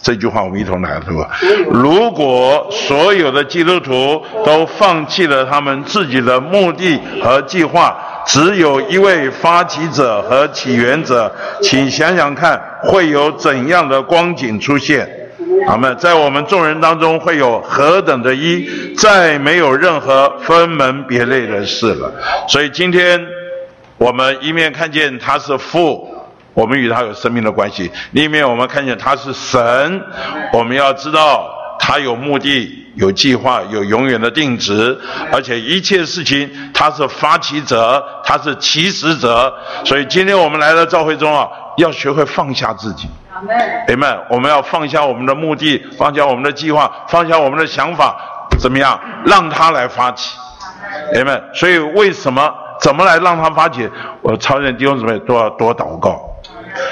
这句话我们一同来读：如果所有的基督徒都放弃了他们自己的目的和计划。只有一位发起者和起源者，请想想看，会有怎样的光景出现？好们在我们众人当中会有何等的一，再没有任何分门别类的事了。所以今天我们一面看见他是父，我们与他有生命的关系；另一面我们看见他是神，我们要知道。他有目的，有计划，有永远的定值，而且一切事情他是发起者，他是起始者。所以今天我们来到教会中啊，要学会放下自己。阿门。我们要放下我们的目的，放下我们的计划，放下我们的想法，怎么样？让他来发起。阿门。所以为什么？怎么来让他发起？我超人弟兄姊妹都要多祷告。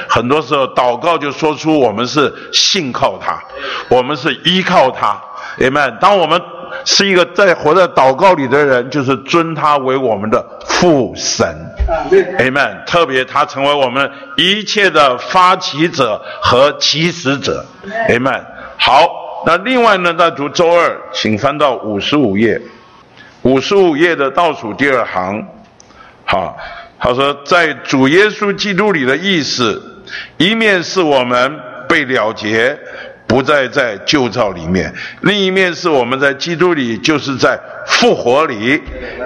很多时候，祷告就说出我们是信靠他，我们是依靠他。Amen。当我们是一个在活在祷告里的人，就是尊他为我们的父神。Amen。特别他成为我们一切的发起者和起始者。Amen。好，那另外呢，在读周二，请翻到五十五页，五十五页的倒数第二行。好。他说，在主耶稣基督里的意思，一面是我们被了结，不再在旧造里面；另一面是我们在基督里，就是在复活里。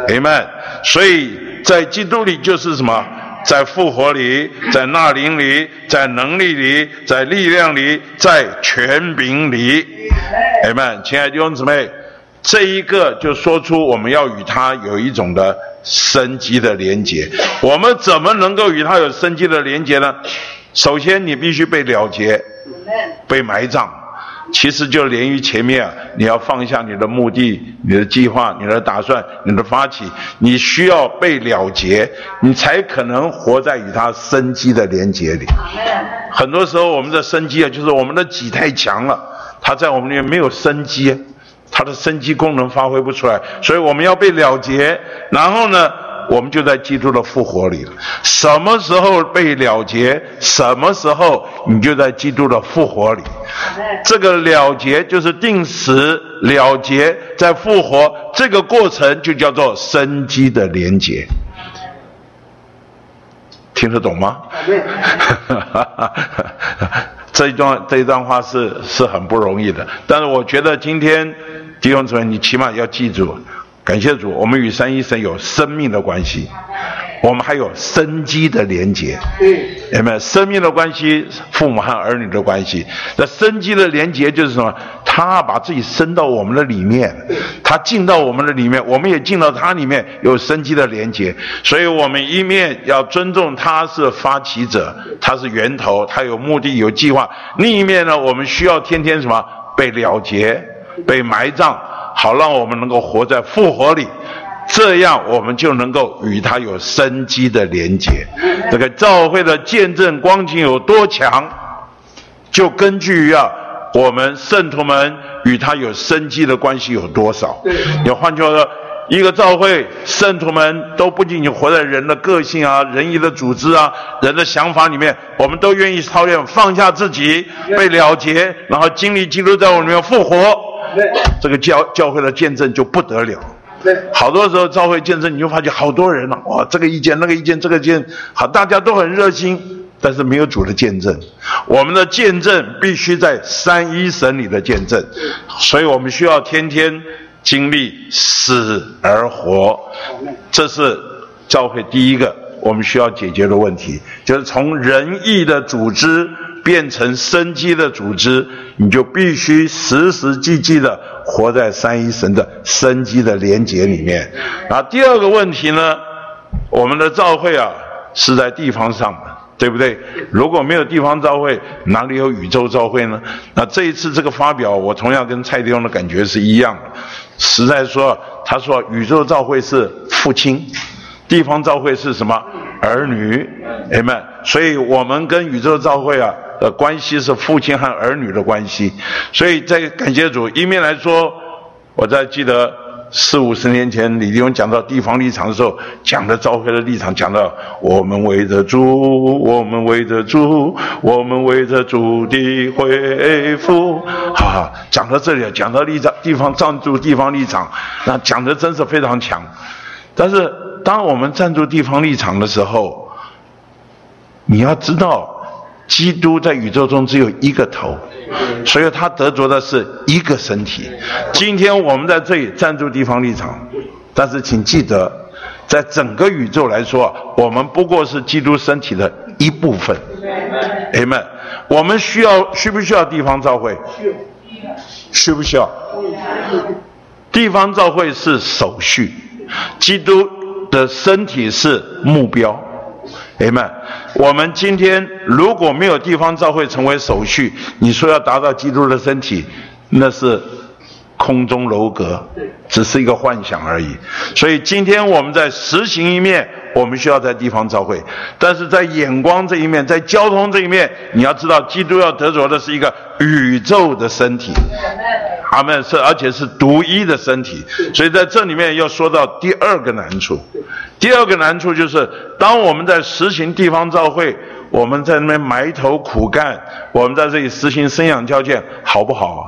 Amen。所以在基督里就是什么？在复活里，在那灵里，在能力里，在力量里，在权柄里。Amen。亲爱的弟兄姊妹，这一个就说出我们要与他有一种的。生机的连接，我们怎么能够与他有生机的连接呢？首先，你必须被了结，被埋葬。其实就连于前面，你要放下你的目的、你的计划、你的打算、你的发起，你需要被了结，你才可能活在与他生机的连接里。很多时候，我们的生机啊，就是我们的己太强了，他在我们里面没有生机。它的生机功能发挥不出来，所以我们要被了结。然后呢，我们就在基督的复活里了。什么时候被了结？什么时候你就在基督的复活里？这个了结就是定时了结，在复活这个过程就叫做生机的连结。听得懂吗？这一段这一段话是是很不容易的，但是我觉得今天弟兄姊妹，你起码要记住，感谢主，我们与三一神有生命的关系。我们还有生机的连接，有没有生命的关系？父母和儿女的关系，那生机的连结就是什么？他把自己生到我们的里面，他进到我们的里面，我们也进到他里面，有生机的连结。所以，我们一面要尊重他是发起者，他是源头，他有目的、有计划；另一面呢，我们需要天天什么？被了结、被埋葬，好让我们能够活在复活里。这样我们就能够与他有生机的连接。这个教会的见证光景有多强，就根据于啊我们圣徒们与他有生机的关系有多少。要换句话说，一个教会圣徒们都不仅仅活在人的个性啊、人意的组织啊、人的想法里面，我们都愿意超越放下自己，被了结，然后经历基督在我里面复活。这个教教会的见证就不得了。好多时候教会见证，你就发觉好多人了，哇，这个意见那个意见，这个见好，大家都很热心，但是没有主的见证。我们的见证必须在三一神里的见证，所以我们需要天天。经历死而活，这是教会第一个我们需要解决的问题，就是从仁义的组织变成生机的组织，你就必须时时际际的活在三一神的生机的连结里面。然后第二个问题呢，我们的教会啊是在地方上的。对不对？如果没有地方召会，哪里有宇宙召会呢？那这一次这个发表，我同样跟蔡弟兄的感觉是一样的。实在说，他说宇宙召会是父亲，地方召会是什么儿女？哎们，所以我们跟宇宙召会啊的关系是父亲和儿女的关系。所以在感谢主一面来说，我在记得。四五十年前，李弟兄讲到地方立场的时候，讲的召会的立场，讲到我们围着主，我们围着主，我们围着主的恢复，哈，讲到这里，讲到立场，地方站住地方立场，那讲的真是非常强。但是，当我们站住地方立场的时候，你要知道。基督在宇宙中只有一个头，所以他得着的是一个身体。今天我们在这里站住地方立场，但是请记得，在整个宇宙来说，我们不过是基督身体的一部分。朋友们，我们需要需不需要地方召会？需不需要？地方召会是手续，基督的身体是目标。朋友们，我们今天如果没有地方教会成为手续，你说要达到基督的身体，那是空中楼阁，只是一个幻想而已。所以今天我们在实行一面，我们需要在地方召会；但是在眼光这一面，在交通这一面，你要知道，基督要得着的是一个宇宙的身体。阿门是，而且是独一的身体。所以在这里面要说到第二个难处。第二个难处就是，当我们在实行地方召会，我们在那边埋头苦干，我们在这里实行生养教建，好不好啊？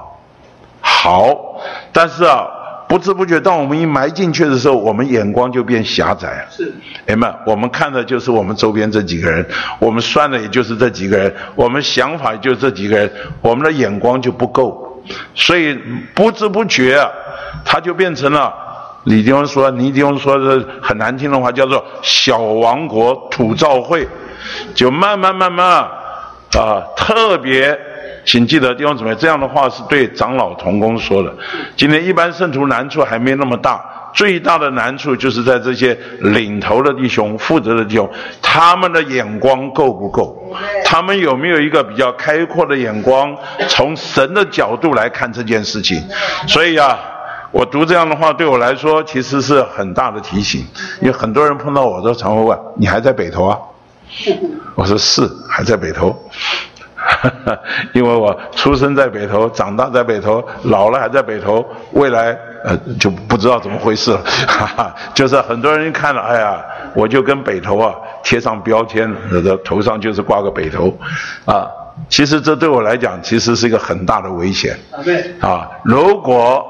好，但是啊，不知不觉，当我们一埋进去的时候，我们眼光就变狭窄了。是，哎们，我们看的就是我们周边这几个人，我们算的也就是这几个人，我们想法也就这几个人，我们的眼光就不够，所以不知不觉啊，他就变成了。李弟兄说：“倪弟兄说的很难听的话，叫做‘小王国土造会’，就慢慢慢慢啊，特别，请记得弟兄姊妹，这样的话是对长老同工说的。今天一般圣徒难处还没那么大，最大的难处就是在这些领头的弟兄、负责的弟兄，他们的眼光够不够？他们有没有一个比较开阔的眼光，从神的角度来看这件事情？所以啊。”我读这样的话，对我来说其实是很大的提醒，因为很多人碰到我都常会问：“你还在北头啊？”我说：“是，还在北头。” 因为我出生在北头，长大在北头，老了还在北头，未来呃就不知道怎么回事了。就是很多人一看了，哎呀，我就跟北头啊贴上标签，的头上就是挂个北头，啊，其实这对我来讲其实是一个很大的危险。啊，如果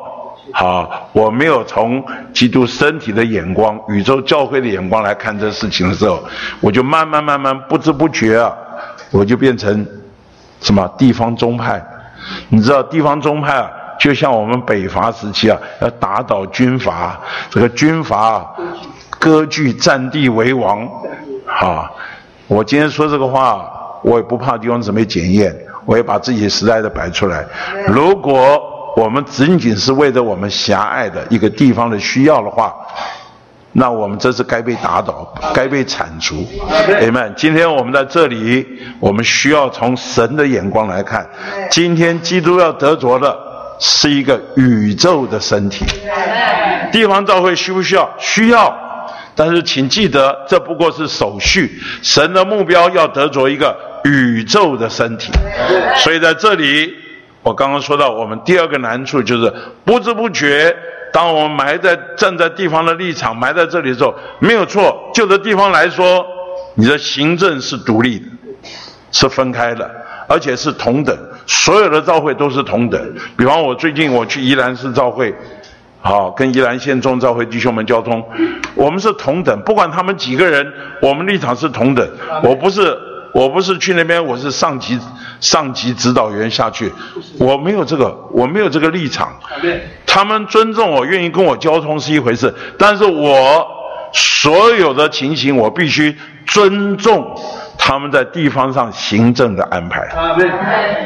好，我没有从基督身体的眼光、宇宙教会的眼光来看这事情的时候，我就慢慢慢慢不知不觉啊，我就变成什么地方宗派。你知道地方宗派啊，就像我们北伐时期啊，要打倒军阀，这个军阀割据占地为王。好，我今天说这个话，我也不怕地方姊妹检验，我也把自己实在的摆出来。如果我们仅仅是为着我们狭隘的一个地方的需要的话，那我们这是该被打倒，该被铲除。朋友们，今天我们在这里，我们需要从神的眼光来看，今天基督要得着的是一个宇宙的身体。地方教会需不需要？需要。但是请记得，这不过是手续。神的目标要得着一个宇宙的身体。所以在这里。我刚刚说到，我们第二个难处就是不知不觉，当我们埋在站在地方的立场埋在这里的时候，没有错。就这地方来说，你的行政是独立的，是分开的，而且是同等。所有的召会都是同等。比方我最近我去宜兰市召会，好跟宜兰县中召会弟兄们交通，我们是同等，不管他们几个人，我们立场是同等。我不是我不是去那边，我是上级上级指导员下去，我没有这个我没有这个立场。他们尊重我，愿意跟我交通是一回事，但是我所有的情形，我必须尊重。他们在地方上行政的安排，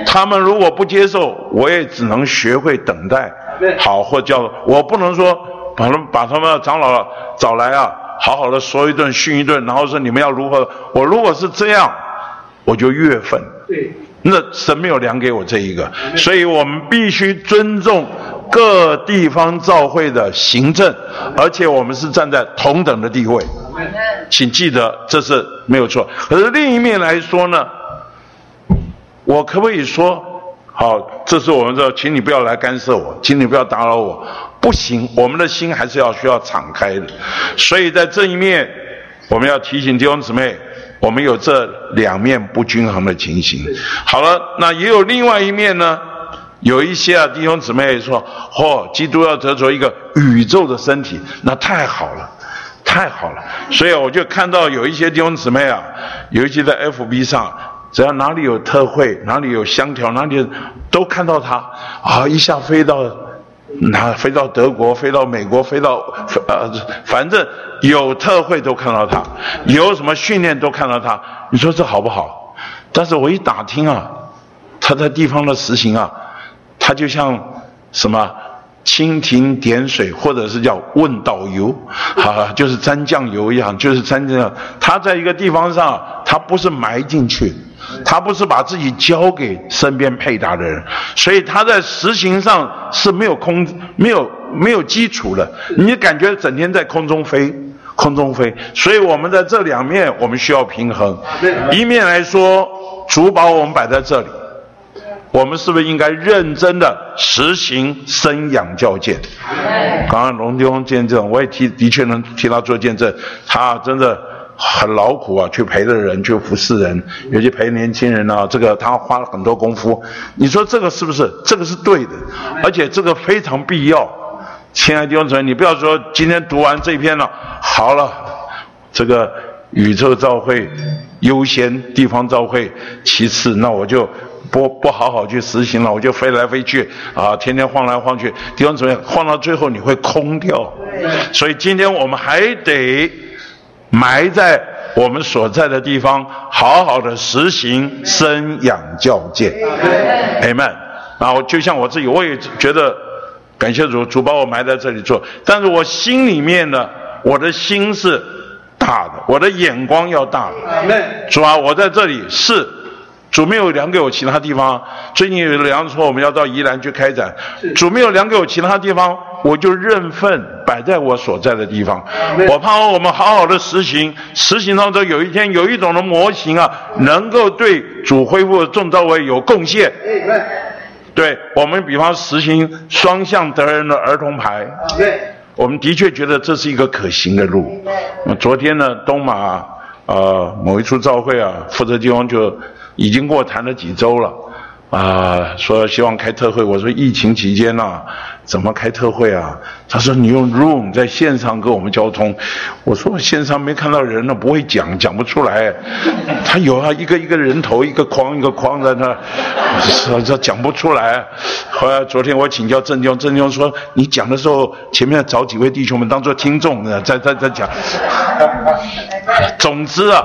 他们如果不接受，我也只能学会等待，好或叫我不能说把他们把他们长老找来啊，好好的说一顿训一顿，然后说你们要如何？我如果是这样，我就越愤。对，那神没有量给我这一个，所以我们必须尊重各地方教会的行政，而且我们是站在同等的地位。请记得，这是没有错。可是另一面来说呢，我可不可以说，好，这是我们的，请你不要来干涉我，请你不要打扰我，不行，我们的心还是要需要敞开的。所以在这一面，我们要提醒弟兄姊妹，我们有这两面不均衡的情形。好了，那也有另外一面呢，有一些啊弟兄姊妹说，哦，基督要得着一个宇宙的身体，那太好了。太好了，所以我就看到有一些弟兄姊妹啊，尤其在 FB 上，只要哪里有特惠，哪里有香条，哪里都看到他啊，一下飞到那，飞到德国，飞到美国，飞到呃，反正有特会都看到他，有什么训练都看到他。你说这好不好？但是我一打听啊，他在地方的实行啊，他就像什么？蜻蜓点水，或者是叫问导游，啊，就是沾酱油一样，就是沾这样。他在一个地方上，他不是埋进去，他不是把自己交给身边配搭的人，所以他在实行上是没有空、没有没有基础的。你感觉整天在空中飞，空中飞。所以我们在这两面，我们需要平衡。一面来说，主把我们摆在这里。我们是不是应该认真的实行生养教见？刚刚龙弟兄见证，我也提，的确能替他做见证。他真的很劳苦啊，去陪着人，去服侍人，尤其陪年轻人啊，这个他花了很多功夫。你说这个是不是？这个是对的，而且这个非常必要。亲爱的弟兄姊妹，你不要说今天读完这篇了，好了，这个宇宙照会优先，地方照会其次，那我就。不不好好去实行了，我就飞来飞去啊，天天晃来晃去，地方怎么样？晃到最后你会空掉。所以今天我们还得埋在我们所在的地方，好好的实行生养教诫。朋友们，然后就像我自己，我也觉得感谢主，主把我埋在这里做。但是我心里面呢，我的心是大的，我的眼光要大。主啊，我在这里是。主没有量给我其他地方，最近有量说我们要到宜兰去开展。主没有量给我其他地方，我就认份摆在我所在的地方。我盼望我们好好的实行，实行当中有一天有一种的模型啊，能够对主恢复众召会有贡献。对，我们比方实行双向得人的儿童牌，我们的确觉得这是一个可行的路。那昨天呢，东马呃某一处召会啊，负责地方就。已经跟我谈了几周了，啊，说希望开特会。我说疫情期间呢，怎么开特会啊？他说你用 Room 在线上跟我们交通。我说线上没看到人呢，不会讲，讲不出来。他有啊，一个一个人头，一个框一个框在那，说这讲不出来。后来昨天我请教郑兄，郑兄说你讲的时候前面找几位弟兄们当做听众，在在在讲。总之啊。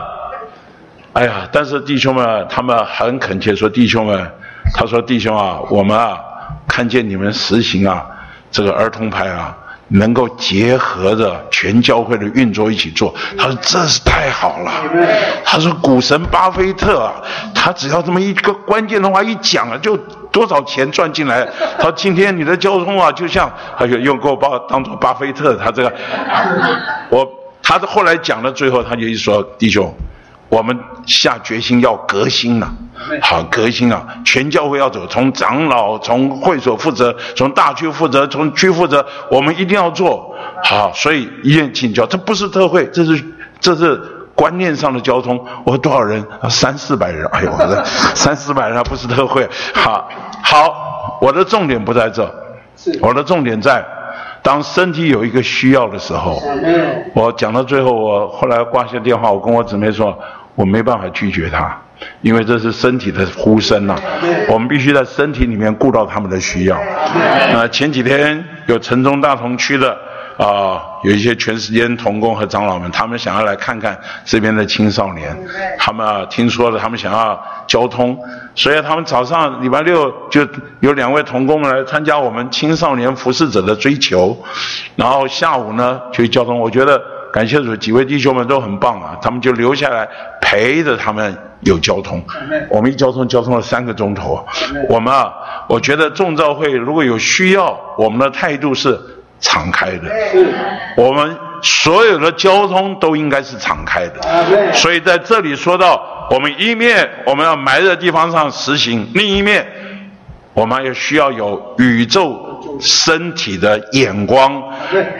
哎呀！但是弟兄们，他们很恳切说：“弟兄们，他说弟兄啊，我们啊，看见你们实行啊，这个儿童牌啊，能够结合着全教会的运作一起做。他说这是太好了。他说股神巴菲特啊，他只要这么一个关键的话一讲啊，就多少钱赚进来。他说今天你的交通啊，就像他就用过把当做巴菲特，他这个我他后来讲到最后，他就一说弟兄。”我们下决心要革新了，好革新啊！全教会要走，从长老、从会所负责，从大区负责，从区负责，我们一定要做好。所以医院请教，这不是特会，这是这是观念上的交通。我多少人？三四百人。哎呦，我的 三四百人不是特会。好，好，我的重点不在这，我的重点在。当身体有一个需要的时候，我讲到最后，我后来挂下电话，我跟我姊妹说，我没办法拒绝他，因为这是身体的呼声呐，我们必须在身体里面顾到他们的需要。那前几天有城中大同区的。啊，有一些全时间童工和长老们，他们想要来看看这边的青少年。他们啊，听说了，他们想要交通，所以他们早上礼拜六就有两位童工们来参加我们青少年服侍者的追求。然后下午呢，去交通。我觉得感谢主，几位弟兄们都很棒啊，他们就留下来陪着他们有交通。我们一交通交通了三个钟头。我们啊，我觉得众召会如果有需要，我们的态度是。敞开的，我们所有的交通都应该是敞开的。所以在这里说到，我们一面我们要埋在地方上实行，另一面我们也需要有宇宙身体的眼光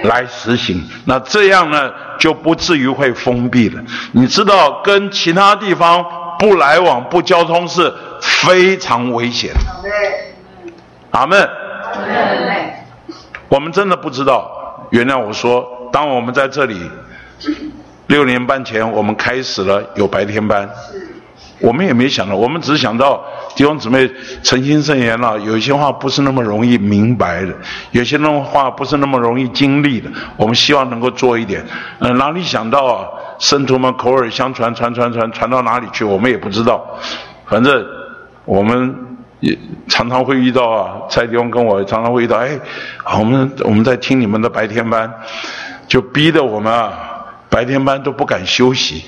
来实行。那这样呢，就不至于会封闭了。你知道，跟其他地方不来往、不交通是非常危险的。阿门。我们真的不知道，原谅我说，当我们在这里六年半前，我们开始了有白天班，我们也没想到，我们只是想到弟兄姊妹诚心圣言了，有些话不是那么容易明白的，有些那话不是那么容易经历的，我们希望能够做一点。嗯，哪里想到啊，圣徒们口耳相传，传传传传到哪里去，我们也不知道。反正我们。也常常会遇到啊，蔡弟兄跟我常常会遇到，哎，我们我们在听你们的白天班，就逼得我们啊，白天班都不敢休息，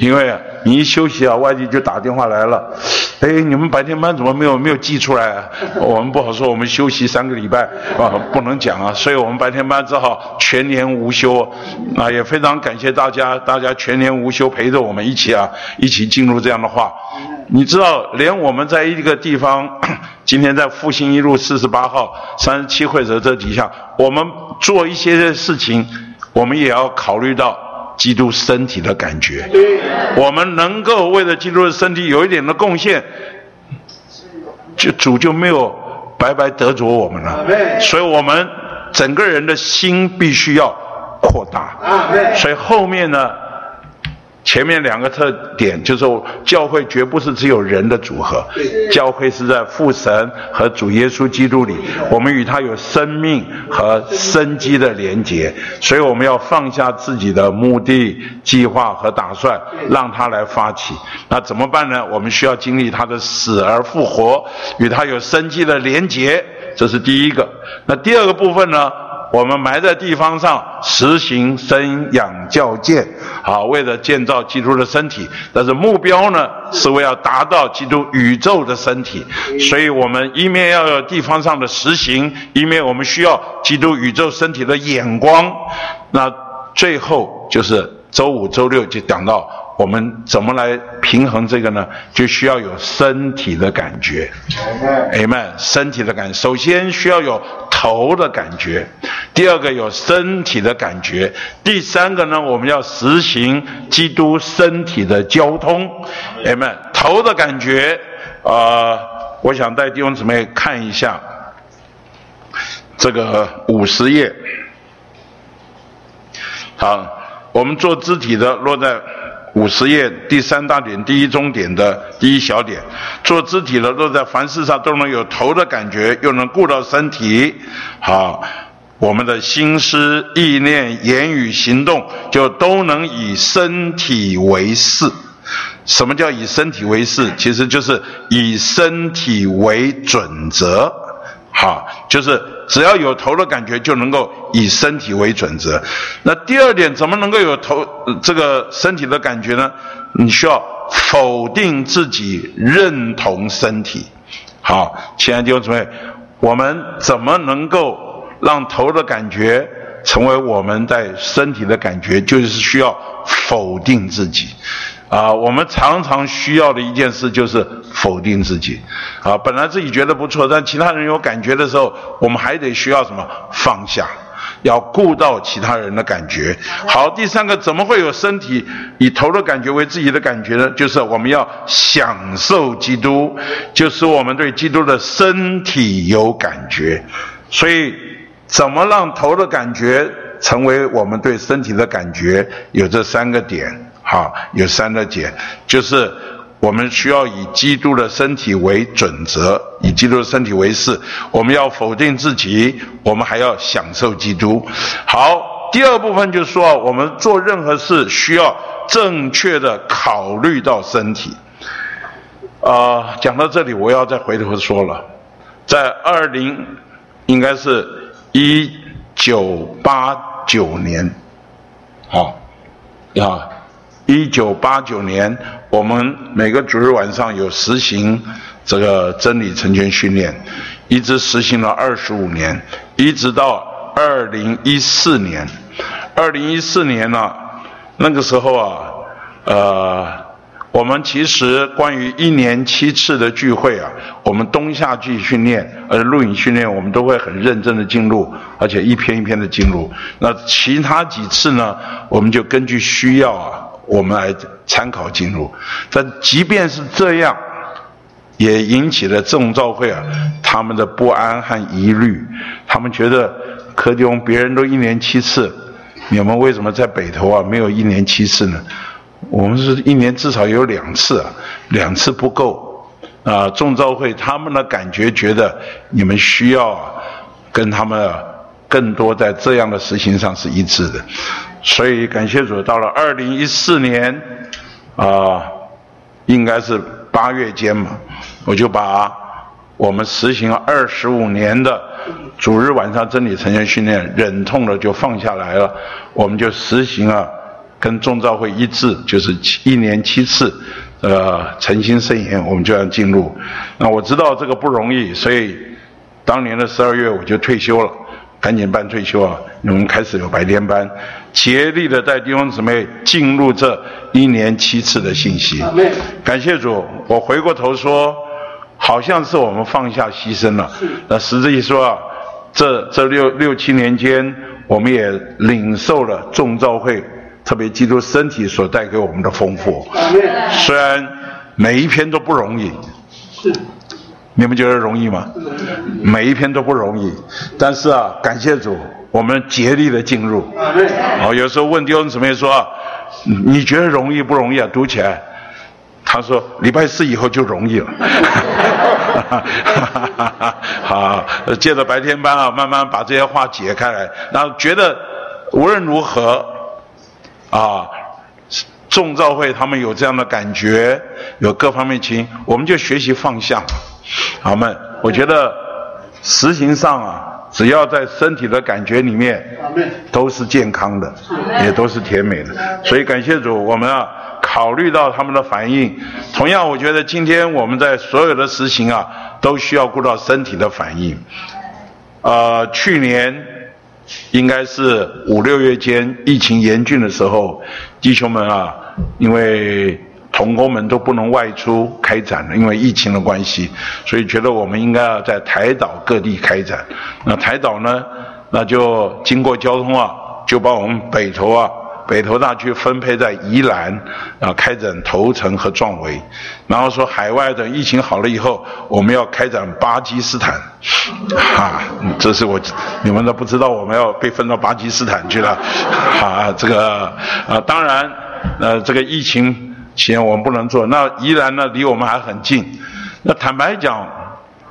因为你一休息啊，外地就打电话来了，哎，你们白天班怎么没有没有寄出来啊？我们不好说，我们休息三个礼拜啊，不能讲啊，所以我们白天班只好全年无休，啊，也非常感谢大家，大家全年无休陪着我们一起啊，一起进入这样的话。你知道，连我们在一个地方，今天在复兴一路四十八号三十七会所这底下，我们做一些事情，我们也要考虑到基督身体的感觉。我们能够为了基督的身体有一点的贡献，就主就没有白白得着我们了。所以我们整个人的心必须要扩大。所以后面呢？前面两个特点就是，教会绝不是只有人的组合，教会是在父神和主耶稣基督里，我们与他有生命和生机的连结，所以我们要放下自己的目的、计划和打算，让他来发起。那怎么办呢？我们需要经历他的死而复活，与他有生机的连结，这是第一个。那第二个部分呢？我们埋在地方上实行生养教建，好，为了建造基督的身体，但是目标呢是为要达到基督宇宙的身体，所以我们一面要有地方上的实行，一面我们需要基督宇宙身体的眼光。那最后就是周五、周六就讲到。我们怎么来平衡这个呢？就需要有身体的感觉，Amen。身体的感，首先需要有头的感觉，第二个有身体的感觉，第三个呢，我们要实行基督身体的交通，Amen。头的感觉，啊，我想带弟兄姊妹看一下这个五十页。好，我们做肢体的落在。五十页第三大点第一中点的第一小点，做肢体的都在凡事上都能有头的感觉，又能顾到身体，好，我们的心思意念、言语行动就都能以身体为事。什么叫以身体为事？其实就是以身体为准则。好，就是只要有头的感觉，就能够以身体为准则。那第二点，怎么能够有头这个身体的感觉呢？你需要否定自己，认同身体。好，亲爱的弟兄姊妹，我们怎么能够让头的感觉成为我们在身体的感觉？就是需要否定自己。啊，我们常常需要的一件事就是否定自己。啊，本来自己觉得不错，但其他人有感觉的时候，我们还得需要什么放下，要顾到其他人的感觉。好，第三个，怎么会有身体以头的感觉为自己的感觉呢？就是我们要享受基督，就是我们对基督的身体有感觉。所以，怎么让头的感觉成为我们对身体的感觉？有这三个点。好，有三个点，就是我们需要以基督的身体为准则，以基督的身体为事。我们要否定自己，我们还要享受基督。好，第二部分就是说，我们做任何事需要正确的考虑到身体。啊，讲到这里，我要再回头说了，在二零，应该是一九八九年，好，啊。一九八九年，我们每个主日晚上有实行这个真理成全训练，一直实行了二十五年，一直到二零一四年。二零一四年呢，那个时候啊，呃，我们其实关于一年七次的聚会啊，我们冬夏季训练，呃，录影训练，我们都会很认真的进入，而且一篇一篇的进入。那其他几次呢，我们就根据需要啊。我们来参考进入，但即便是这样，也引起了众召会啊他们的不安和疑虑。他们觉得柯迪翁别人都一年七次，你们为什么在北投啊没有一年七次呢？我们是一年至少有两次啊，两次不够啊。众召会他们的感觉觉得你们需要啊跟他们啊更多在这样的实行上是一致的。所以感谢主，到了二零一四年，啊，应该是八月间嘛，我就把我们实行二十五年的主日晚上真理成全训练忍痛的就放下来了，我们就实行了跟众召会一致，就是一年七次，呃，诚心圣言，我们就要进入。那我知道这个不容易，所以当年的十二月我就退休了。赶紧办退休啊！我们开始有白天班，竭力的带弟兄姊妹进入这一年七次的信息。感谢主，我回过头说，好像是我们放下牺牲了。那实际说啊，这这六六七年间，我们也领受了众召会，特别基督身体所带给我们的丰富。虽然每一篇都不容易。是。你们觉得容易吗？每一篇都不容易，但是啊，感谢主，我们竭力的进入。哦，有时候问弟兄姊妹说：“你觉得容易不容易啊？”读起来，他说：“礼拜四以后就容易了。”好，借着白天班啊，慢慢把这些话解开来，然后觉得无论如何啊，众召会他们有这样的感觉，有各方面情，我们就学习放下。好们，我觉得实行上啊，只要在身体的感觉里面，都是健康的，也都是甜美的。所以感谢主，我们啊考虑到他们的反应。同样，我觉得今天我们在所有的实行啊，都需要顾到身体的反应。呃，去年应该是五六月间疫情严峻的时候，弟兄们啊，因为。同工们都不能外出开展了，因为疫情的关系，所以觉得我们应该要在台岛各地开展。那台岛呢，那就经过交通啊，就把我们北投啊、北投大区分配在宜兰啊开展头城和壮围。然后说海外的疫情好了以后，我们要开展巴基斯坦。哈，这是我你们都不知道，我们要被分到巴基斯坦去了。啊，这个啊，当然，呃，这个疫情。钱我们不能做，那宜兰呢离我们还很近。那坦白讲，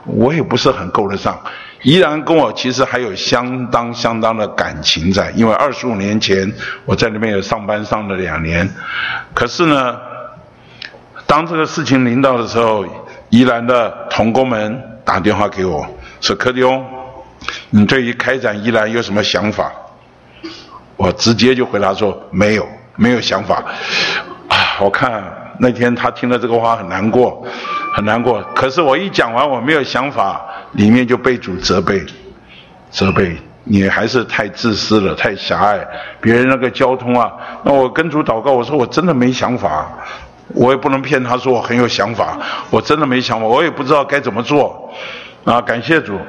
我也不是很够得上。宜兰跟我其实还有相当相当的感情在，因为二十五年前我在那边有上班上了两年。可是呢，当这个事情临到的时候，宜兰的同工们打电话给我，说柯迪翁，你对于开展宜兰有什么想法？我直接就回答说没有，没有想法。我看那天他听了这个话很难过，很难过。可是我一讲完我没有想法，里面就被主责备，责备你还是太自私了，太狭隘。别人那个交通啊，那我跟主祷告，我说我真的没想法，我也不能骗他说我很有想法，我真的没想法，我也不知道该怎么做。啊，感谢主，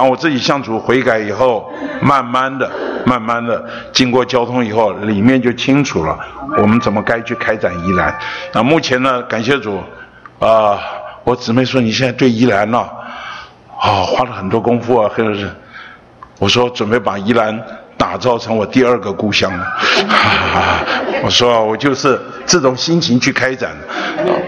当我自己向主悔改以后，慢慢的、慢慢的经过交通以后，里面就清楚了，我们怎么该去开展宜兰。那目前呢，感谢主，啊，我姊妹说你现在对宜兰呢，啊，花了很多功夫啊，或者是，我说准备把宜兰。打造成我第二个故乡了，我说我就是这种心情去开展，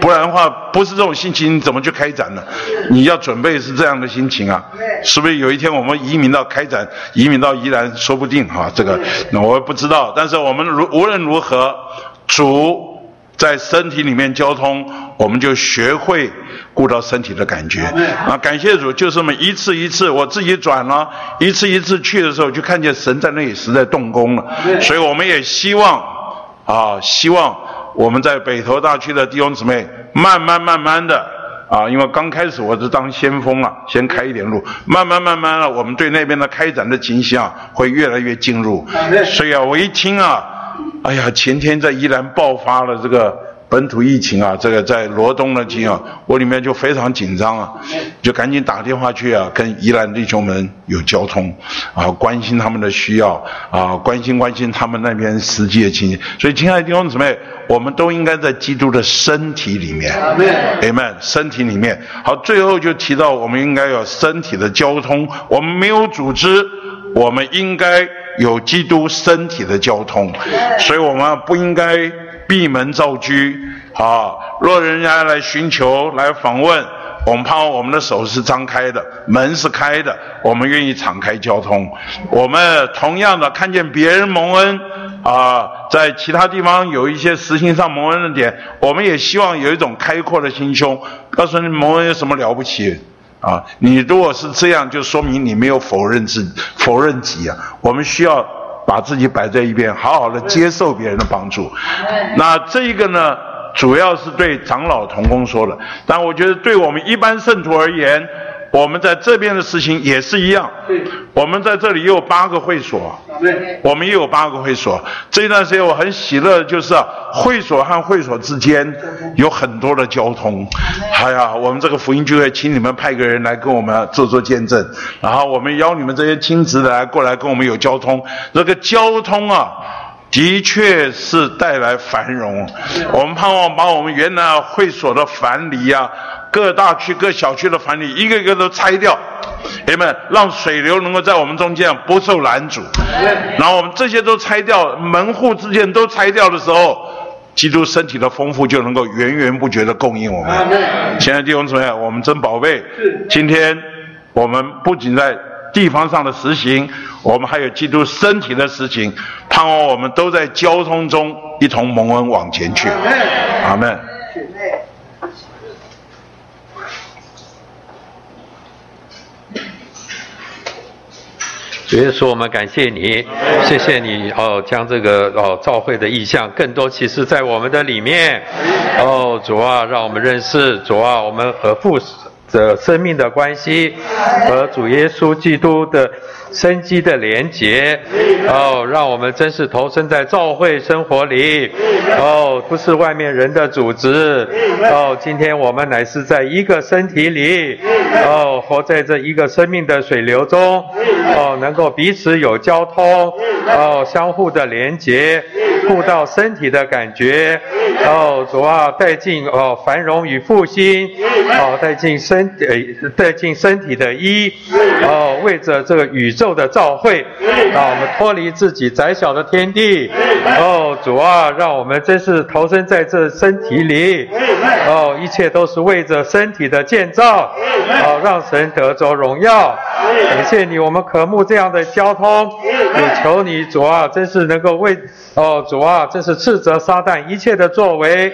不然的话不是这种心情怎么去开展呢？你要准备是这样的心情啊，是不是有一天我们移民到开展，移民到宜兰说不定哈，这个那我不知道，但是我们如无论如何主。在身体里面交通，我们就学会顾到身体的感觉。啊，感谢主，就这么一次一次，我自己转了一次一次去的时候，就看见神在那里实在动工了。所以我们也希望，啊，希望我们在北投大区的弟兄姊妹，慢慢慢慢的，啊，因为刚开始我是当先锋了，先开一点路，慢慢慢慢的，我们对那边的开展的情形啊会越来越进入。所以啊，我一听啊。哎呀，前天在宜兰爆发了这个本土疫情啊，这个在罗东的经啊，我里面就非常紧张啊，就赶紧打电话去啊，跟宜兰弟兄们有交通啊，关心他们的需要啊，关心关心他们那边实际的情形。所以，亲爱的弟兄姊妹，我们都应该在基督的身体里面，Amen，身体里面。好，最后就提到我们应该有身体的交通，我们没有组织，我们应该。有基督身体的交通，所以我们不应该闭门造车啊！若人家来寻求、来访问，我们盼望我们的手是张开的，门是开的，我们愿意敞开交通。我们同样的看见别人蒙恩啊，在其他地方有一些实行上蒙恩的点，我们也希望有一种开阔的心胸，告诉你蒙恩有什么了不起。啊，你如果是这样，就说明你没有否认自否认己啊。我们需要把自己摆在一边，好好的接受别人的帮助。那这一个呢，主要是对长老同工说的，但我觉得对我们一般圣徒而言。我们在这边的事情也是一样，我们在这里也有八个会所，我们也有八个会所。这一段时间我很喜乐，就是会所和会所之间有很多的交通。哎呀，我们这个福音聚会，请你们派个人来跟我们做做见证，然后我们邀你们这些亲子来过来跟我们有交通。这个交通啊，的确是带来繁荣。我们盼望把我们原来会所的樊篱啊。各大区、各小区的房里，一个一个都拆掉，友们，让水流能够在我们中间不受拦阻。然后我们这些都拆掉，门户之间都拆掉的时候，基督身体的丰富就能够源源不绝的供应我们。亲爱的弟兄姊妹，我们真宝贝。今天我们不仅在地方上的实行，我们还有基督身体的实行，盼望我们都在交通中一同蒙恩往前去。阿门。耶稣，我们感谢你，谢谢你哦，将这个哦召会的意向更多其实在我们的里面。哦，主啊，让我们认识主啊，我们和父的生命的关系，和主耶稣基督的。生机的连结，哦，让我们真是投身在教会生活里，哦，不是外面人的组织，哦，今天我们乃是在一个身体里，哦，活在这一个生命的水流中，哦，能够彼此有交通，哦，相互的连结，互到身体的感觉，哦，主啊，带进哦繁荣与复兴，哦，带进身呃带进身体的一，哦，为着这个宇宙。受的召会，让我们脱离自己窄小的天地。哦，主啊，让我们真是投身在这身体里。哦，一切都是为着身体的建造，哦让神得着荣耀。感谢你，我们渴慕这样的交通。也求你，主啊，真是能够为哦，主啊，真是斥责撒旦一切的作为，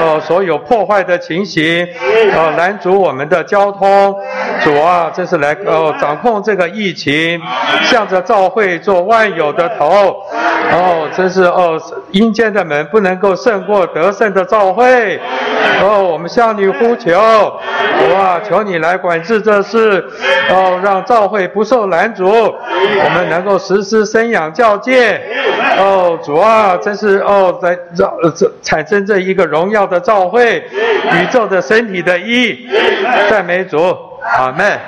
哦，所有破坏的情形，哦，拦阻我们的交通。主啊，真是来哦，掌控这个疫情。向着教会做万有的头，哦，真是哦，阴间的门不能够胜过得胜的召会。哦，我们向你呼求，哇，求你来管制这事，哦，让召会不受拦阻，我们能够实施生养教诫。哦，主啊，真是哦，在造这产生这一个荣耀的召会，宇宙的身体的一，赞美主，阿门。